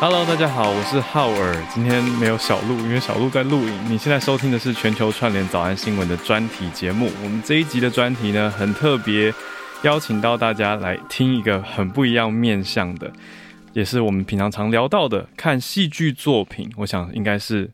Hello，大家好，我是浩尔。今天没有小鹿，因为小鹿在录影。你现在收听的是全球串联早安新闻的专题节目。我们这一集的专题呢，很特别，邀请到大家来听一个很不一样面向的，也是我们平常常聊到的，看戏剧作品。我想应该是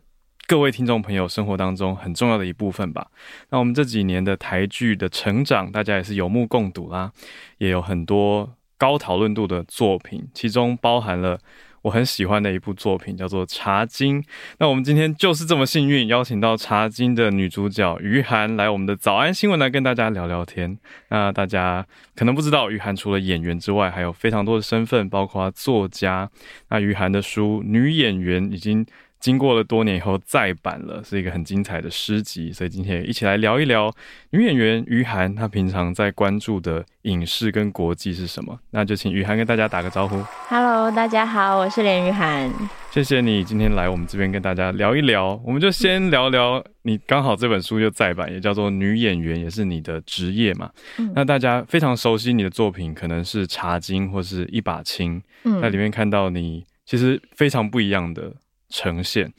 各位听众朋友生活当中很重要的一部分吧。那我们这几年的台剧的成长，大家也是有目共睹啦，也有很多高讨论度的作品，其中包含了。我很喜欢的一部作品叫做《茶经》，那我们今天就是这么幸运，邀请到《茶经》的女主角于涵来我们的早安新闻来跟大家聊聊天。那大家可能不知道，于涵除了演员之外，还有非常多的身份，包括作家。那于涵的书《女演员》已经。经过了多年以后再版了，是一个很精彩的诗集，所以今天也一起来聊一聊女演员于涵，她平常在关注的影视跟国际是什么？那就请于涵跟大家打个招呼。Hello，大家好，我是连于涵。谢谢你今天来我们这边跟大家聊一聊，我们就先聊聊你刚好这本书就再版，也叫做《女演员》，也是你的职业嘛。嗯。那大家非常熟悉你的作品，可能是《茶经》或是一把青。嗯。在里面看到你其实非常不一样的。呈现，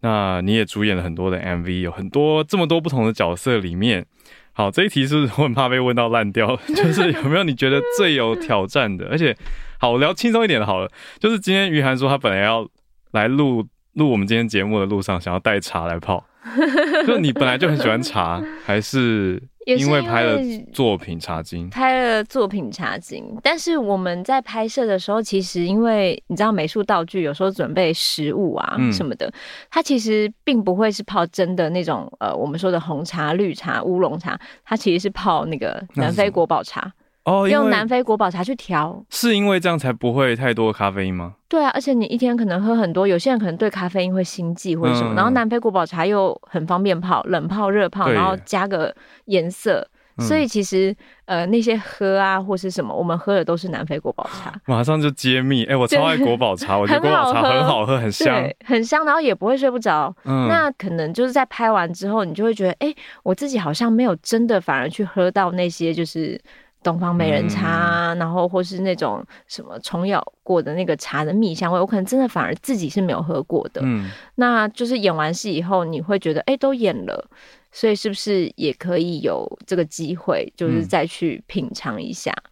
那你也主演了很多的 MV，有很多这么多不同的角色里面，好，这一题是我很怕被问到烂掉？就是有没有你觉得最有挑战的？而且，好，我聊轻松一点的好了，就是今天于涵说他本来要来录录我们今天节目的路上，想要带茶来泡，就你本来就很喜欢茶，还是？因为拍了作品《茶经》，拍了作品《茶经》，但是我们在拍摄的时候，其实因为你知道美术道具有时候准备食物啊什么的，嗯、它其实并不会是泡真的那种呃我们说的红茶、绿茶、乌龙茶，它其实是泡那个南非国宝茶。哦，用南非国宝茶去调，是因为这样才不会太多咖啡因吗？对啊，而且你一天可能喝很多，有些人可能对咖啡因会心悸或者什么，嗯、然后南非国宝茶又很方便泡，冷泡、热泡，然后加个颜色，所以其实呃那些喝啊或是什么，我们喝的都是南非国宝茶。马上就揭秘，哎、欸，我超爱国宝茶，我觉得国宝茶很好喝，很香，很香，然后也不会睡不着。嗯，那可能就是在拍完之后，你就会觉得，哎、欸，我自己好像没有真的反而去喝到那些就是。东方美人茶，嗯、然后或是那种什么虫咬过的那个茶的蜜香味，我可能真的反而自己是没有喝过的。嗯，那就是演完戏以后，你会觉得，哎，都演了，所以是不是也可以有这个机会，就是再去品尝一下？嗯、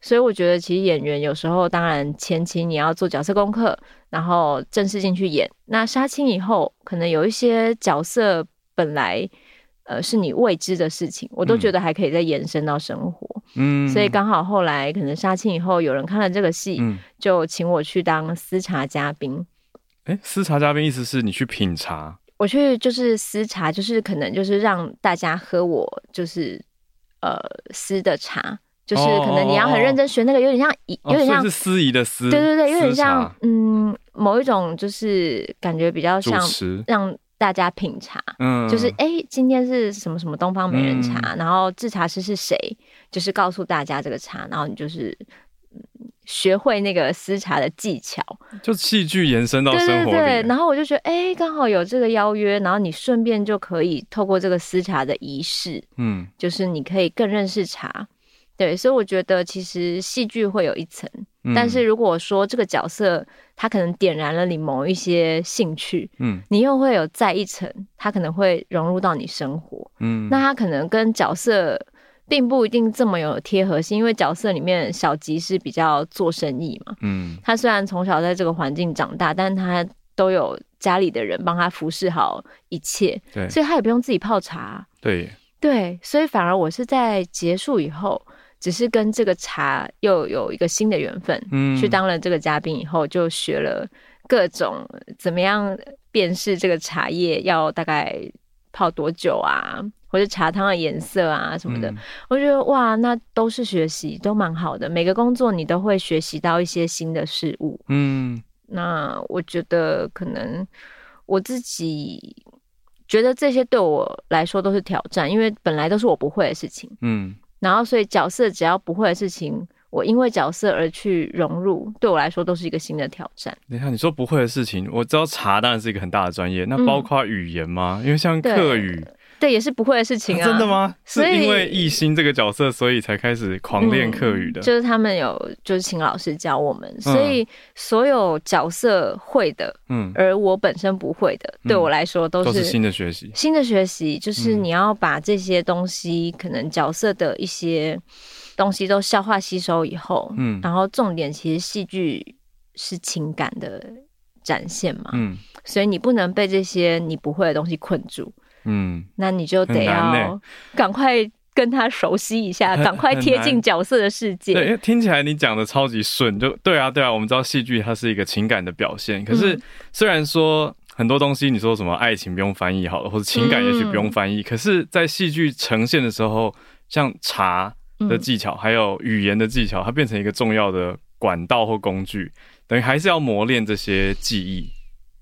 所以我觉得，其实演员有时候，当然前期你要做角色功课，然后正式进去演。那杀青以后，可能有一些角色本来。呃，是你未知的事情，我都觉得还可以再延伸到生活。嗯，所以刚好后来可能杀青以后，有人看了这个戏，嗯、就请我去当私茶嘉宾。哎、欸，私茶嘉宾意思是你去品茶？我去就是私茶，就是可能就是让大家喝我就是呃私的茶，就是可能你要很认真学那个，有点像有点像、哦、是司仪的司，对对对，有点像嗯某一种就是感觉比较像让。大家品茶，嗯，就是哎、欸，今天是什么什么东方美人茶，嗯、然后制茶师是谁，就是告诉大家这个茶，然后你就是学会那个私茶的技巧，就戏剧延伸到生活里。对对对，然后我就觉得，哎、欸，刚好有这个邀约，然后你顺便就可以透过这个私茶的仪式，嗯，就是你可以更认识茶，对，所以我觉得其实戏剧会有一层，嗯，但是如果说这个角色他可能点燃了你某一些兴趣，嗯，你又会有再一层，他可能会融入到你生活，嗯，那他可能跟角色并不一定这么有贴合性，因为角色里面小吉是比较做生意嘛，嗯，他虽然从小在这个环境长大，但他都有家里的人帮他服侍好一切，对，所以他也不用自己泡茶，对。对，所以反而我是在结束以后，只是跟这个茶又有一个新的缘分，嗯，去当了这个嘉宾以后，就学了各种怎么样辨识这个茶叶要大概泡多久啊，或者茶汤的颜色啊什么的，嗯，我觉得哇，那都是学习，都蛮好的。每个工作你都会学习到一些新的事物，嗯，那我觉得可能我自己。觉得这些对我来说都是挑战，因为本来都是我不会的事情。嗯，然后所以角色只要不会的事情，我因为角色而去融入，对我来说都是一个新的挑战。你看，你说不会的事情，我知道茶当然是一个很大的专业，那包括语言吗？嗯，因为像客语。对，也是不会的事情啊！啊真的吗？是因为艺兴这个角色，所以才开始狂练课语的。嗯，就是他们有，就是请老师教我们，所以所有角色会的，嗯，而我本身不会的，对我来说都是，都是新的学习。新的学习就是你要把这些东西，可能角色的一些东西都消化吸收以后，嗯，然后重点其实戏剧是情感的展现嘛，嗯，所以你不能被这些你不会的东西困住。嗯，那你就得要赶快跟他熟悉一下，赶快贴近角色的世界。对，因为听起来你讲的超级顺，就对啊，对啊。我们知道戏剧它是一个情感的表现，可是虽然说很多东西你说什么爱情不用翻译好了，或者情感也许不用翻译，嗯，可是，在戏剧呈现的时候，像茶的技巧，还有语言的技巧，它变成一个重要的管道或工具，等于还是要磨练这些技艺。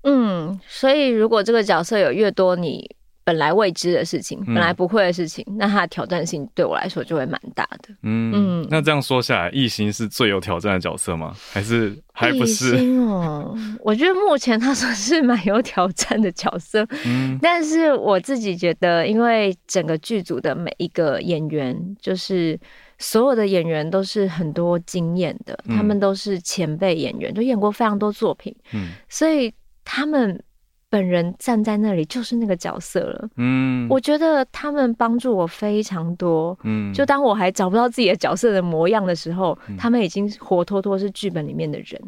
嗯，所以如果这个角色有越多你。本来未知的事情，本来不会的事情，嗯、那它的挑战性对我来说就会蛮大的。嗯嗯，那这样说下来，艺兴是最有挑战的角色吗？还是还不是？哦，我觉得目前他算是蛮有挑战的角色。嗯，但是我自己觉得，因为整个剧组的每一个演员，就是所有的演员都是很多经验的，嗯、他们都是前辈演员，都演过非常多作品。嗯，所以他们。本人站在那里就是那个角色了。嗯，我觉得他们帮助我非常多。嗯，就当我还找不到自己的角色的模样的时候，嗯、他们已经活脱脱是剧本里面的人。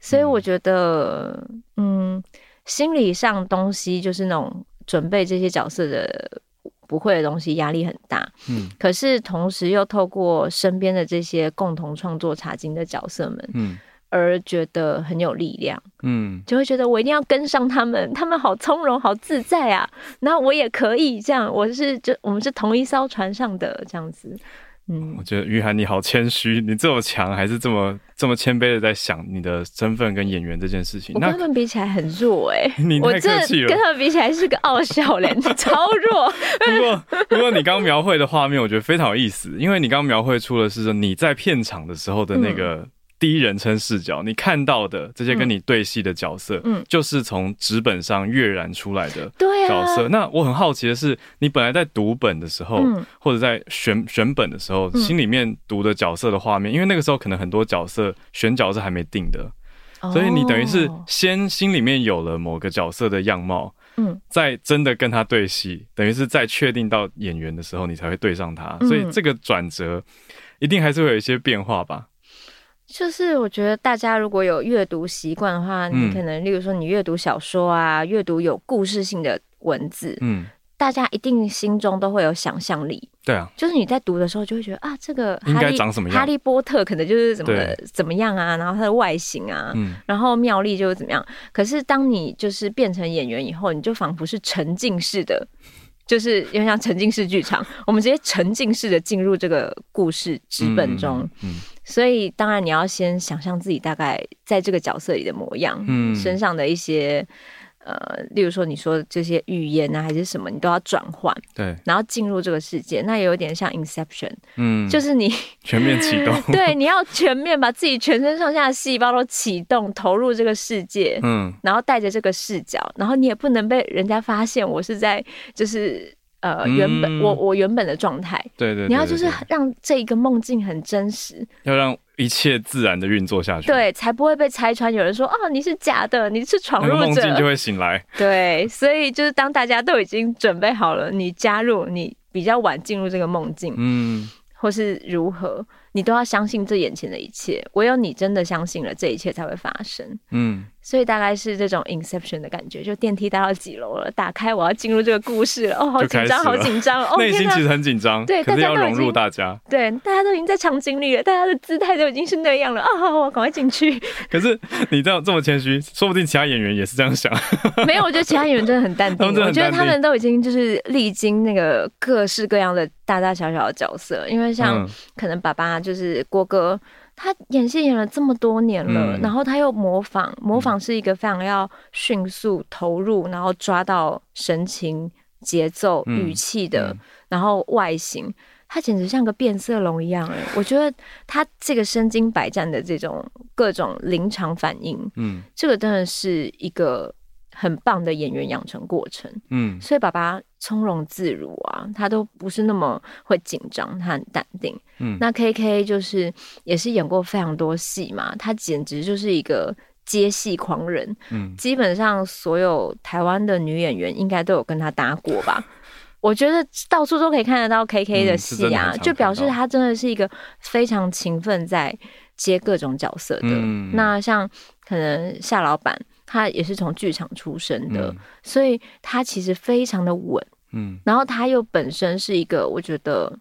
所以我觉得，嗯，嗯，心理上东西就是那种准备这些角色的不会的东西，压力很大。嗯，可是同时又透过身边的这些共同创作茶经的角色们，嗯。而觉得很有力量，嗯，就会觉得我一定要跟上他们，他们好从容，好自在啊，然后我也可以这样，我是就我们是同一艘船上的这样子，嗯，我觉得于涵你好谦虚，你这么强还是这么这么谦卑的在想你的身份跟演员这件事情，我跟他们比起来很弱哎、欸，你太客气了，跟他们比起来是个傲笑脸，超弱。不过不过你刚描绘的画面，我觉得非常有意思，因为你刚描绘出的是说你在片场的时候的那个。嗯第一人称视角，你看到的这些跟你对戏的角色，嗯，就是从纸本上跃然出来的角色。啊、那我很好奇的是，你本来在读本的时候，嗯、或者在选选本的时候，心里面读的角色的画面，嗯、因为那个时候可能很多角色选角是还没定的，哦、所以你等于是先心里面有了某个角色的样貌，嗯，在真的跟他对戏，等于是在确定到演员的时候，你才会对上他。所以这个转折一定还是会有一些变化吧。就是我觉得大家如果有阅读习惯的话，你可能例如说你阅读小说啊，阅读有故事性的文字，嗯，大家一定心中都会有想象力。对啊，就是你在读的时候就会觉得啊，这个应该长什么样？哈利波特可能就是怎么怎么样啊，然后它的外形啊，嗯，然后妙丽就是怎么样。可是当你就是变成演员以后，你就仿佛是沉浸式的。就是有点像沉浸式剧场，我们直接沉浸式的进入这个故事纸本中，嗯，嗯，所以当然你要先想象自己大概在这个角色里的模样，嗯，身上的一些。呃，例如说你说这些语言啊，还是什么，你都要转换，对，然后进入这个世界，那也有点像 Inception，嗯，就是你 全面启动，对，你要全面把自己全身上下的细胞都启动，投入这个世界，嗯，然后带着这个视角，然后你也不能被人家发现我是在就是呃原本、嗯、我我原本的状态，对对，对，对对，你要就是让这一个梦境很真实，要让。一切自然的运作下去，对，才不会被拆穿。有人说哦，你是假的，你是闯入者，梦境就会醒来。对，所以就是当大家都已经准备好了，你加入，你比较晚进入这个梦境，嗯，或是如何。你都要相信这眼前的一切，唯有你真的相信了，这一切才会发生。嗯，所以大概是这种 Inception 的感觉，就电梯搭到几楼了，打开，我要进入这个故事了。哦，好紧张，好紧张哦，内心其实很紧张，对，可是要融入大家，对，大家都已经在场景里了，大家的姿态都已经是那样了啊，好，我赶快进去。可是你这样这么谦虚，说不定其他演员也是这样想。没有，我觉得其他演员真的很淡定，我觉得他们都已经就是历经那个各式各样的大大小小的角色，因为像可能爸爸就是郭哥。他演戏演了这么多年了，嗯、然后他又模仿，模仿是一个非常要迅速投入，然后抓到神情、节奏、语气的，然后外形，他简直像个变色龙一样哎！我觉得他这个身经百战的这种各种临场反应，嗯，这个真的是一个。很棒的演员养成过程，嗯，所以爸爸从容自如啊，他都不是那么会紧张，他很淡定，嗯。那 KK 就是也是演过非常多戏嘛，他简直就是一个接戏狂人，嗯。基本上所有台湾的女演员应该都有跟他搭过吧？我觉得到处都可以看得到 KK 的戏啊，嗯、就表示他真的是一个非常勤奋在接各种角色的。嗯、那像可能夏老板。他也是从剧场出身的，嗯、所以他其实非常的稳。嗯，然后他又本身是一个，我觉得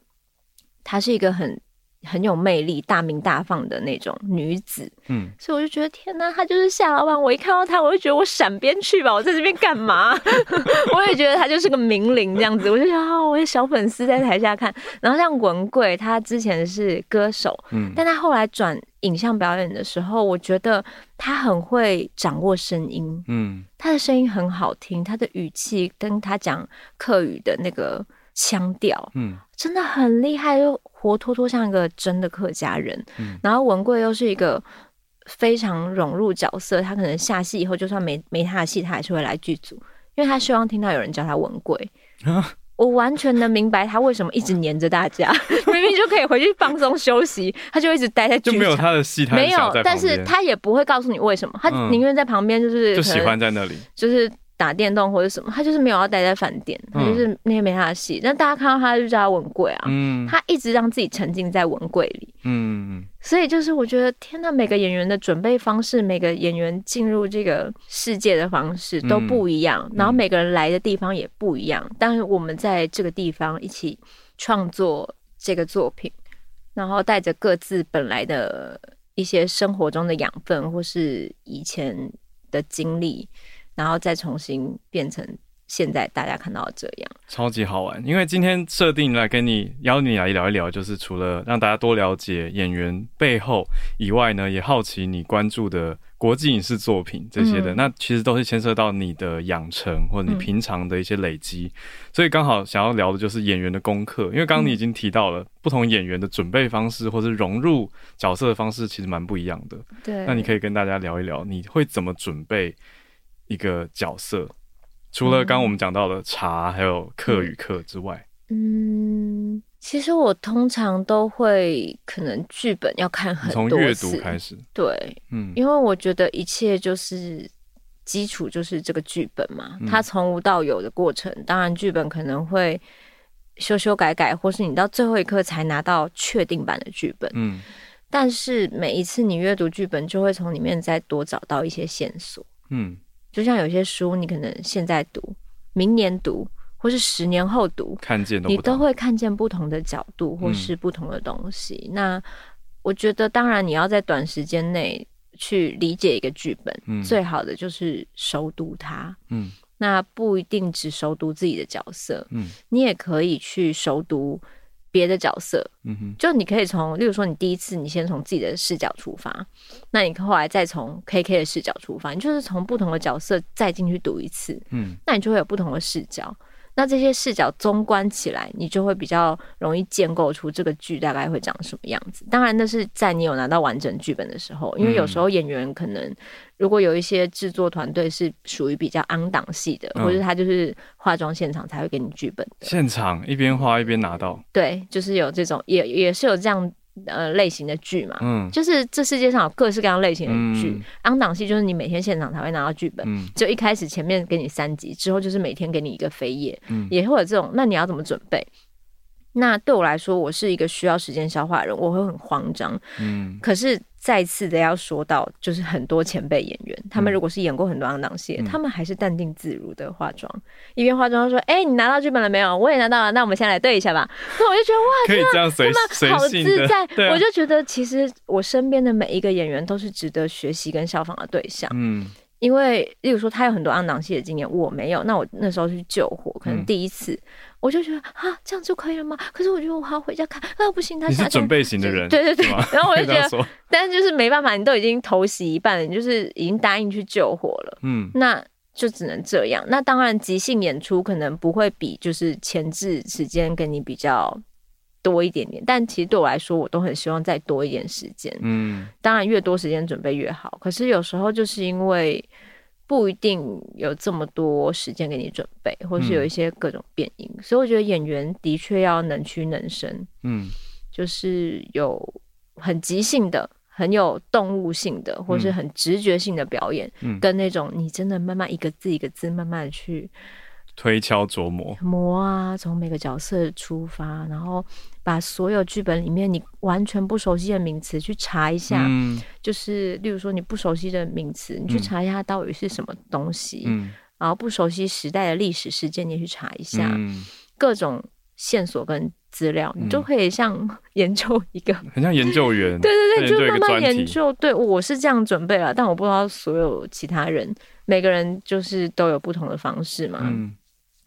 他是一个很很有魅力、大名大放的那种女子。嗯，所以我就觉得天哪，她就是夏老板。我一看到她，我就觉得我闪边去吧，我在这边干嘛？我也觉得她就是个名伶这样子。我就觉得啊，我的小粉丝在台下看。然后像文贵，他之前是歌手，嗯，但他后来转。影像表演的时候，我觉得他很会掌握声音，嗯，他的声音很好听，他的语气跟他讲客语的那个腔调，嗯，真的很厉害，又活脱脱像一个真的客家人。嗯，然后文贵又是一个非常融入角色，他可能下戏以后，就算没没他的戏，他还是会来剧组，因为他希望听到有人叫他文贵。啊 我完全能明白他为什么一直黏着大家，明明就可以回去放松休息，他就一直待在。就没有他的戏，没有，但是他也不会告诉你为什么，他宁愿在旁边，就是就喜欢在那里，就是。打电动或者什么，他就是没有要待在饭店，他就是那些没他的戏。但大家看到他就叫他文贵啊，嗯，他一直让自己沉浸在文贵里，嗯，所以就是我觉得天呐，每个演员的准备方式，每个演员进入这个世界的方式都不一样，然后每个人来的地方也不一样。但是我们在这个地方一起创作这个作品，然后带着各自本来的一些生活中的养分，或是以前的经历。然后再重新变成现在大家看到的这样，超级好玩。因为今天设定来跟你邀你来聊一聊，就是除了让大家多了解演员背后以外呢，也好奇你关注的国际影视作品这些的。嗯、那其实都是牵涉到你的养成或者你平常的一些累积。嗯、所以刚好想要聊的就是演员的功课。因为刚刚你已经提到了不同演员的准备方式或是融入角色的方式，其实蛮不一样的。对，那你可以跟大家聊一聊，你会怎么准备？一个角色，除了刚刚我们讲到的茶，还有课与课之外，嗯，其实我通常都会可能剧本要看很多次，从阅读开始，对，嗯，因为我觉得一切就是基础，就是这个剧本嘛，嗯、它从无到有的过程，当然剧本可能会修修改改，或是你到最后一刻才拿到确定版的剧本，嗯，但是每一次你阅读剧本，就会从里面再多找到一些线索，嗯。就像有些书，你可能现在读，明年读，或是十年后读，看见你都会看见不同的角度，或是不同的东西。嗯、那我觉得，当然你要在短时间内去理解一个剧本，嗯、最好的就是熟读它。嗯，那不一定只熟读自己的角色，嗯，你也可以去熟读。别的角色，嗯哼，就你可以从，例如说，你第一次你先从自己的视角出发，那你后来再从 KK 的视角出发，你就是从不同的角色再进去读一次，嗯，那你就会有不同的视角。那这些视角综观起来，你就会比较容易建构出这个剧大概会长什么样子。当然，那是在你有拿到完整剧本的时候，因为有时候演员可能如果有一些制作团队是属于比较昂档系的，嗯、或者他就是化妆现场才会给你剧本的。现场一边画一边拿到，对，就是有这种，也也是有这样呃类型的剧嘛，嗯，就是这世界上有各式各样类型的剧。嗯、昂档戏就是你每天现场才会拿到剧本，嗯，就一开始前面给你三集，之后就是每天给你一个扉页，嗯，也会有这种。那你要怎么准备？那对我来说，我是一个需要时间消化的人，我会很慌张。嗯，可是再次的要说到，就是很多前辈演员，他们如果是演过很多昂档戏，他们还是淡定自如的化妆，一边化妆说：“哎，你拿到剧本了没有？我也拿到了，那我们先来对一下吧。”那我就觉得哇，可以这样随他们好自在。啊、我就觉得其实我身边的每一个演员都是值得学习跟效仿的对象。嗯。因为，例如说，他有很多昂档戏的经验，我没有。那我那时候去救火，可能第一次，嗯、我就觉得啊，这样就可以了吗？可是我觉得我还要回家看，啊，不行，他是准备型的人，对对对。然后我就 觉得，但是就是没办法，你都已经投袭一半了，你就是已经答应去救火了，嗯，那就只能这样。那当然，即兴演出可能不会比就是前置时间跟你比较。多一点点，但其实对我来说，我都很希望再多一点时间。嗯，当然越多时间准备越好。可是有时候就是因为不一定有这么多时间给你准备，或是有一些各种变因，嗯、所以我觉得演员的确要能屈能伸。嗯，就是有很即兴的、很有动物性的，或是很直觉性的表演，嗯、跟那种你真的慢慢一个字一个字慢慢去。推敲琢磨。磨啊，从每个角色出发，然后把所有剧本里面你完全不熟悉的名词去查一下，嗯、就是例如说你不熟悉的名词，你去查一下它到底是什么东西，嗯、然后不熟悉时代的历史事件，你也去查一下，嗯、各种线索跟资料，你就可以像研究一个，很像研究员，对 对对，就慢慢研究。对，我是这样准备了，但我不知道所有其他人，每个人就是都有不同的方式嘛。嗯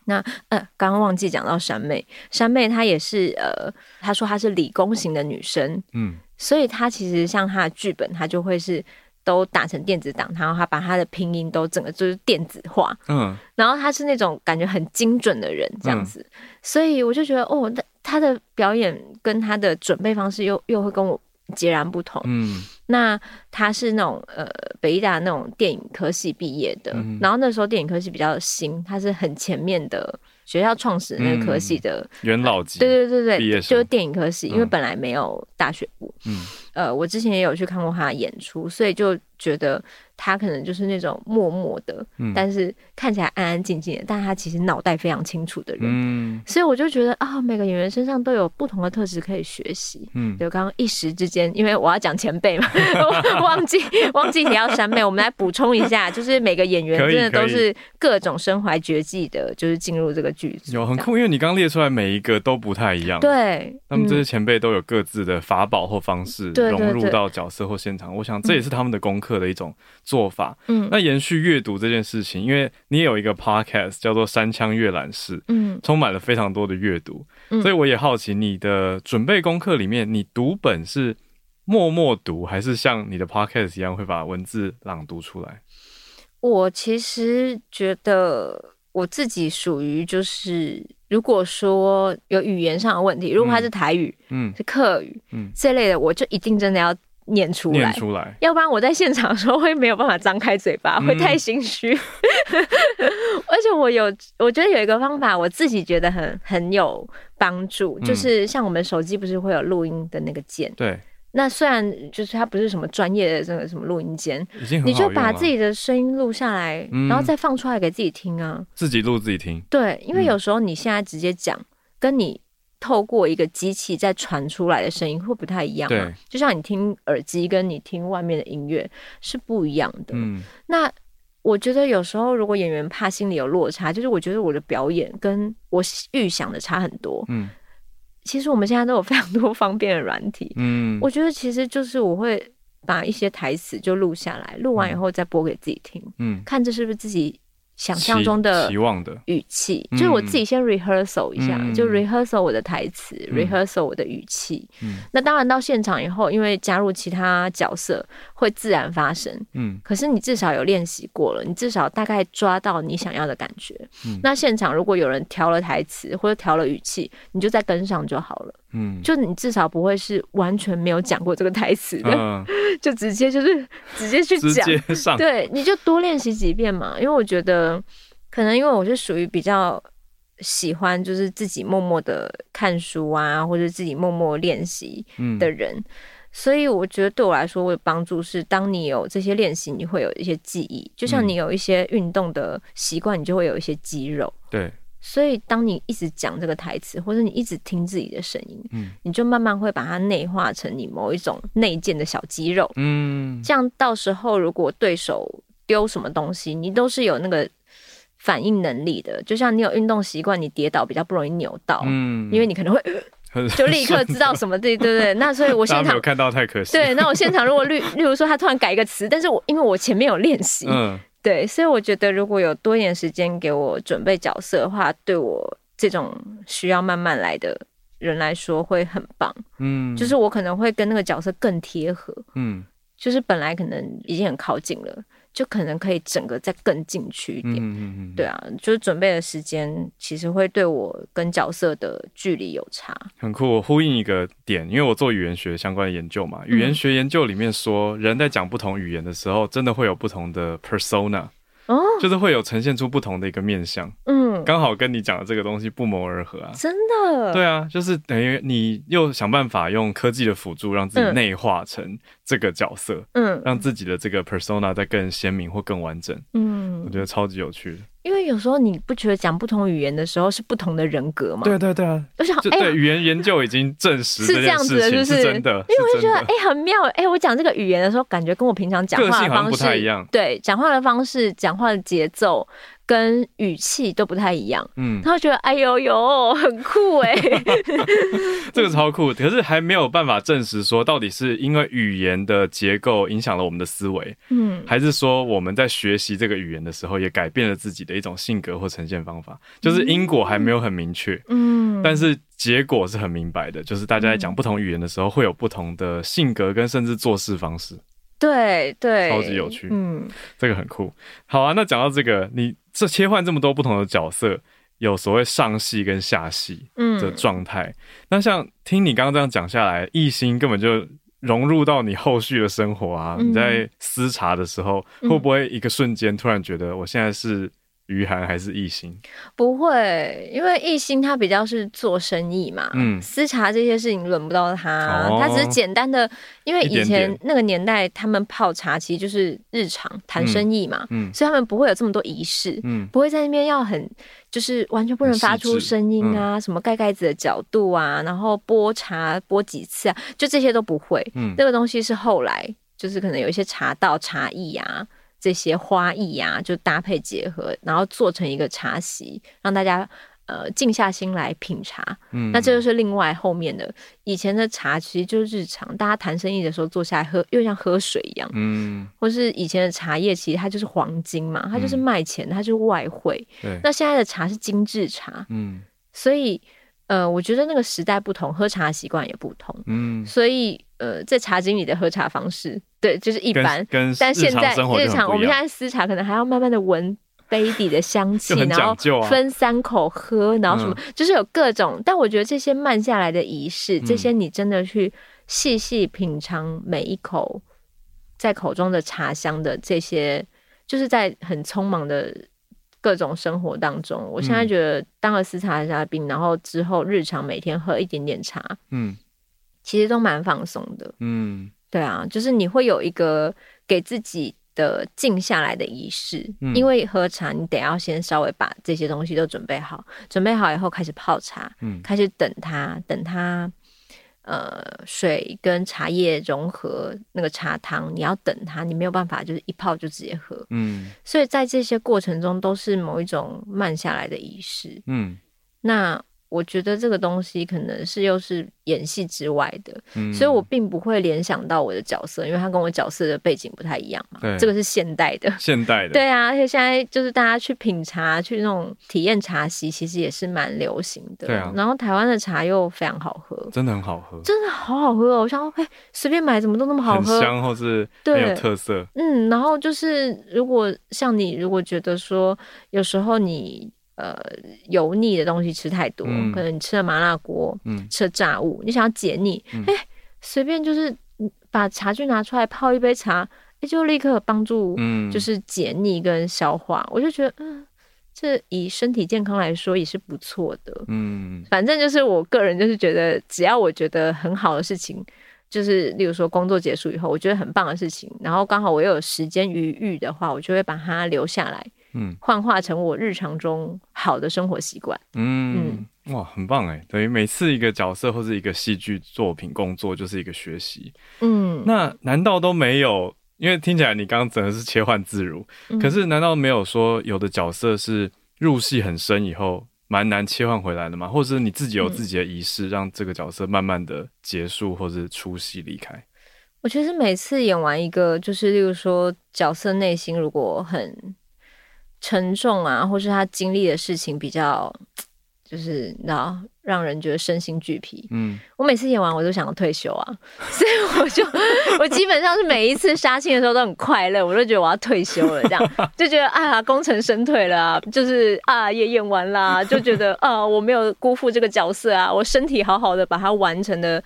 那呃，刚刚忘记讲到山妹，山妹她也是呃，她说她是理工型的女生，嗯，所以她其实像她的剧本，她就会是都打成电子档，然后她把她的拼音都整个就是电子化，嗯，然后她是那种感觉很精准的人这样子，嗯、所以我就觉得哦，她她的表演跟她的准备方式又又会跟我截然不同，嗯。那他是那种呃北艺大那种电影科系毕业的，嗯、然后那时候电影科系比较新，他是很前面的学校创始的那个科系的元老级，对对对对，就是电影科系，因为本来没有大学部，嗯，呃，我之前也有去看过他的演出，所以就觉得。他可能就是那种默默的，嗯、但是看起来安安静静的，但他其实脑袋非常清楚的人。嗯，所以我就觉得啊，每个演员身上都有不同的特质可以学习。嗯，就刚刚一时之间，因为我要讲前辈嘛，忘记忘记你要山妹，我们来补充一下，就是每个演员真的都是各种身怀绝技的，就是进入这个剧组。有很酷，因为你刚列出来每一个都不太一样。对，他们这些前辈都有各自的法宝或方式融入到角色或现场，我想这也是他们的功课的一种。做法，嗯，那延续阅读这件事情，因为你也有一个 podcast 叫做《三枪阅览室》，嗯，充满了非常多的阅读，嗯，所以我也好奇你的准备功课里面，你读本是默默读，还是像你的 podcast 一样会把文字朗读出来？我其实觉得我自己属于就是，如果说有语言上的问题，如果它是台语，嗯，是客语，嗯，这类的，我就一定真的要。念出来，念出来，要不然我在现场的时候会没有办法张开嘴巴，会太心虚。嗯、而且我有，我觉得有一个方法，我自己觉得很很有帮助，嗯、就是像我们手机不是会有录音的那个键？对。那虽然就是它不是什么专业的这个什么录音键，你就把自己的声音录下来，嗯、然后再放出来给自己听啊。自己录自己听。对，因为有时候你现在直接讲，跟你。透过一个机器再传出来的声音会不太一样嘛？对，就像你听耳机跟你听外面的音乐是不一样的。嗯，那我觉得有时候如果演员怕心里有落差，就是我觉得我的表演跟我预想的差很多。嗯，其实我们现在都有非常多方便的软体。嗯，我觉得其实就是我会把一些台词就录下来，录完以后再播给自己听。嗯，看这是不是自己。想象中的期望的。语气，就是我自己先 rehearsal 一下，就 rehearsal 我的台词，rehearsal 我的语气。那当然到现场以后，因为加入其他角色会自然发生。嗯，可是你至少有练习过了，你至少大概抓到你想要的感觉。那现场如果有人调了台词或者调了语气，你就再跟上就好了。嗯，就你至少不会是完全没有讲过这个台词的，就直接就是直接去讲。对，你就多练习几遍嘛，因为我觉得。可能因为我是属于比较喜欢就是自己默默的看书啊，或者自己默默练习的人。嗯所以我觉得对我来说，我有帮助是，当你有这些练习，你会有一些记忆。就像你有一些运动的习惯，你就会有一些肌肉。对。所以当你一直讲这个台词，或者你一直听自己的声音，嗯，你就慢慢会把它内化成你某一种内建的小肌肉。嗯。这样到时候如果对手丢什么东西，你都是有那个反应能力的。就像你有运动习惯，你跌倒比较不容易扭到。嗯。因为你可能会。就立刻知道什么对对对，那所以我现场没有看到太可惜。对，那我现场如果例例如说他突然改一个词，但是我因为我前面有练习，嗯，对，所以我觉得如果有多一点时间给我准备角色的话，对我这种需要慢慢来的人来说会很棒。嗯，就是我可能会跟那个角色更贴合。嗯，就是本来可能已经很靠近了。就可能可以整个再更进去一点，嗯嗯嗯，对啊，就是准备的时间其实会对我跟角色的距离有差。很酷，我呼应一个点，因为我做语言学相关的研究嘛，语言学研究里面说，人在讲不同语言的时候，真的会有不同的 persona。哦，就是会有呈现出不同的一个面相，嗯，刚好跟你讲的这个东西不谋而合啊，真的，对啊，就是等于你又想办法用科技的辅助，让自己内化成这个角色，嗯，让自己的这个 persona 再更鲜明或更完整，嗯，我觉得超级有趣的。因为有时候你不觉得讲不同语言的时候是不同的人格吗？对对对啊，我想，哎，语言研究已经证实是这样子的，就是真的。因为我就觉得，哎，很妙，哎，我讲这个语言的时候，感觉跟我平常讲话的方式不太一样，对，讲话的方式、讲话的节奏。跟语气都不太一样，嗯，他会觉得哎呦呦，很酷哎，这个超酷，可是还没有办法证实说到底是因为语言的结构影响了我们的思维，嗯，还是说我们在学习这个语言的时候也改变了自己的一种性格或呈现方法，就是因果还没有很明确，嗯，但是结果是很明白的，就是大家在讲不同语言的时候会有不同的性格跟甚至做事方式，对对，超级有趣，嗯，这个很酷。好啊，那讲到这个你。这切换这么多不同的角色，有所谓上戏跟下戏的状态。嗯、那像听你刚刚这样讲下来，艺兴根本就融入到你后续的生活啊。嗯、你在思茶的时候，会不会一个瞬间突然觉得我现在是？于涵还是艺兴？不会，因为艺兴他比较是做生意嘛，嗯，私茶这些事情轮不到他，哦、他只是简单的，因为以前那个年代他们泡茶其实就是日常谈生意嘛，嗯，嗯，所以他们不会有这么多仪式，嗯，不会在那边要很就是完全不能发出声音啊，嗯、什么盖盖子的角度啊，然后拨茶拨几次啊，就这些都不会，嗯，这个东西是后来就是可能有一些茶道茶艺啊。这些花艺呀、啊，就搭配结合，然后做成一个茶席，让大家呃静下心来品茶。嗯，那这就是另外后面的以前的茶，其实就是日常，大家谈生意的时候坐下来喝，又像喝水一样。嗯，或是以前的茶叶，其实它就是黄金嘛，它就是卖钱，它就是外汇。对，那现在的茶是精致茶。嗯，所以呃，我觉得那个时代不同，喝茶习惯也不同。嗯，所以。呃，在茶经里的喝茶方式，对，就是一般。跟，跟但现在日常，我们现在私茶可能还要慢慢的闻杯底的香 气，啊、然后分三口喝，然后什么，嗯、就是有各种。但我觉得这些慢下来的仪式，这些你真的去细细品尝每一口在口中的茶香的这些，就是在很匆忙的各种生活当中，我现在觉得当了私茶嘉宾，然后之后日常每天喝一点点茶，嗯。其实都蛮放松的，嗯，对啊，就是你会有一个给自己的静下来的仪式，嗯，因为喝茶你得要先稍微把这些东西都准备好，准备好以后开始泡茶，嗯，开始等它，等它，呃，水跟茶叶融合那个茶汤，你要等它，你没有办法就是一泡就直接喝，嗯，所以在这些过程中都是某一种慢下来的仪式，嗯，那。我觉得这个东西可能是又是演戏之外的，嗯、所以我并不会联想到我的角色，因为他跟我角色的背景不太一样嘛。对，这个是现代的，现代的。对啊，而且现在就是大家去品茶、去那种体验茶席，其实也是蛮流行的。对啊。然后台湾的茶又非常好喝，真的很好喝，真的好好喝哦！我想说，哎，随便买怎么都那么好喝，很香或是很有特色。嗯，然后就是如果像你，如果觉得说有时候你。呃，油腻的东西吃太多，嗯、可能你吃了麻辣锅，嗯、吃了炸物，你想要解腻，哎、嗯，随便就是把茶具拿出来泡一杯茶，哎，就立刻帮助，就是解腻跟消化。嗯、我就觉得，嗯，这以身体健康来说也是不错的。嗯，反正就是我个人就是觉得，只要我觉得很好的事情，就是例如说工作结束以后，我觉得很棒的事情，然后刚好我又有时间余裕的话，我就会把它留下来，嗯，幻化成我日常中好的生活习惯。嗯，嗯，哇，很棒哎！等于每次一个角色或是一个戏剧作品工作就是一个学习。嗯，那难道都没有？因为听起来你刚刚整个是切换自如，嗯、可是难道没有说有的角色是入戏很深以后蛮难切换回来的吗？或者是你自己有自己的仪式，让这个角色慢慢的结束，或是出戏离开？我觉得每次演完一个，就是例如说角色内心如果很沉重啊，或是他经历的事情比较。就是你知道，让人觉得身心俱疲。嗯，我每次演完我都想要退休啊，所以我就我基本上是每一次杀青的时候都很快乐，我就觉得我要退休了，这样就觉得啊功成身退了啊，就是啊也演完啦，就觉得啊我没有辜负这个角色啊，我身体好好的把它完成的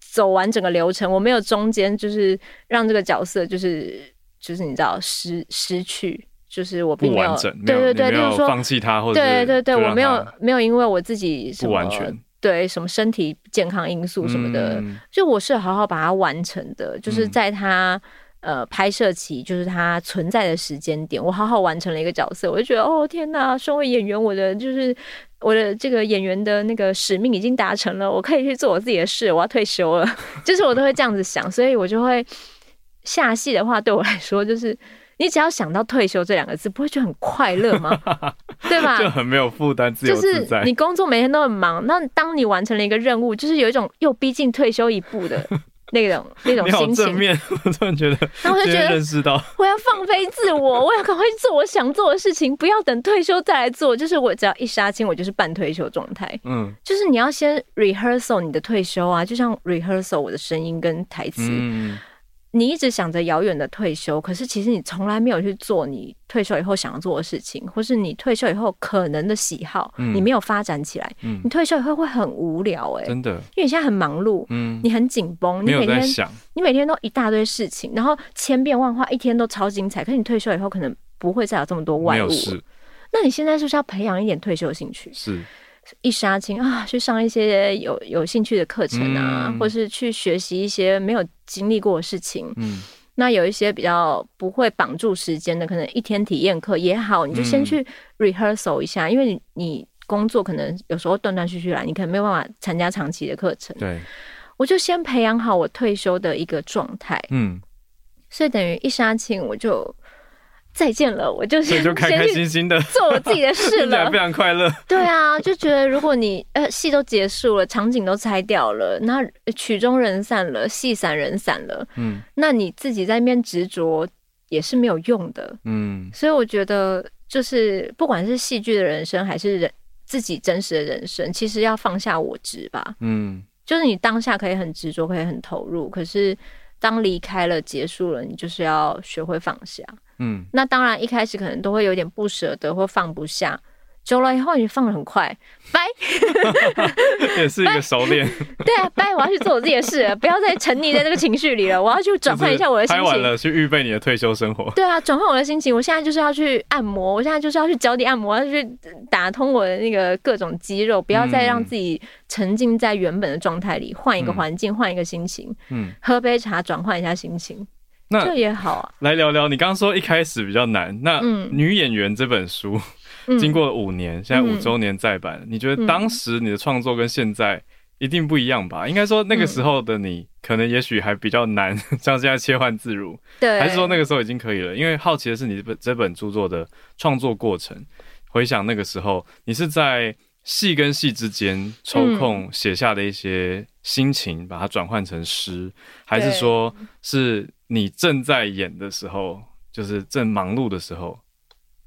走完整个流程，我没有中间就是让这个角色就是就是你知道失失去。就是我并没有，对对对，就是说放弃他，或者对对对，我没有没有因为我自己什么不完全对什么身体健康因素什么的，嗯、就我是好好把它完成的，就是在他、嗯、呃拍摄期，就是它存在的时间点，我好好完成了一个角色，我就觉得哦天哪，身为演员，我的就是我的这个演员的那个使命已经达成了，我可以去做我自己的事，我要退休了，就是我都会这样子想，所以我就会下戏的话，对我来说就是。你只要想到退休这两个字，不会觉得很快乐吗？对吧？就很没有负担，自由自在。就是你工作每天都很忙，那当你完成了一个任务，就是有一种又逼近退休一步的 那种那种心情。正面，我突然觉得，然后我就觉得认识到我要放飞自我，我要赶快去做我想做的事情，不要等退休再来做。就是我只要一杀青，我就是半退休状态。嗯，就是你要先 rehearsal 你的退休啊，就像 rehearsal 我的声音跟台词。嗯。你一直想着遥远的退休，可是其实你从来没有去做你退休以后想要做的事情，或是你退休以后可能的喜好，嗯、你没有发展起来，嗯、你退休以后会很无聊哎、欸，真的，因为你现在很忙碌，嗯，你很紧绷，你每天你每天都一大堆事情，然后千变万化，一天都超精彩，可是你退休以后可能不会再有这么多外物，那你现在是不是要培养一点退休的兴趣？是。一杀青啊，去上一些有有兴趣的课程啊，嗯、或是去学习一些没有经历过的事情。嗯，那有一些比较不会绑住时间的，可能一天体验课也好，你就先去 rehearsal 一下，嗯、因为你你工作可能有时候断断续续来，你可能没有办法参加长期的课程。对，我就先培养好我退休的一个状态。嗯，所以等于一杀青我就。再见了，我就先就开开心心的做我自己的事了，非常快乐。对啊，就觉得如果你呃戏都结束了，场景都拆掉了，那曲终人散了，戏散人散了，嗯，那你自己在那边执着也是没有用的，嗯。所以我觉得，就是不管是戏剧的人生，还是人自己真实的人生，其实要放下我执吧，嗯，就是你当下可以很执着，可以很投入，可是当离开了、结束了，你就是要学会放下。嗯，那当然，一开始可能都会有点不舍得或放不下，久了以后你放的很快，拜，也是一个熟练。对啊，拜，我要去做我自己的事了，不要再沉溺在这个情绪里了，我要去转换一下我的心情。拍完了，去预备你的退休生活。对啊，转换我的心情，我现在就是要去按摩，我现在就是要去脚底按摩，要去打通我的那个各种肌肉，不要再让自己沉浸在原本的状态里，换一个环境，换一个心情，嗯，喝杯茶，转换一下心情。那这也好啊，来聊聊。你刚刚说一开始比较难，那《女演员》这本书、嗯、经过了五年，现在五周年再版，嗯、你觉得当时你的创作跟现在一定不一样吧？嗯、应该说那个时候的你，可能也许还比较难，像现在切换自如，对，还是说那个时候已经可以了？因为好奇的是你这本这本著作的创作过程，回想那个时候，你是在戏跟戏之间抽空写下的一些心情，把它转换成诗，还是说是？你正在演的时候，就是正忙碌的时候，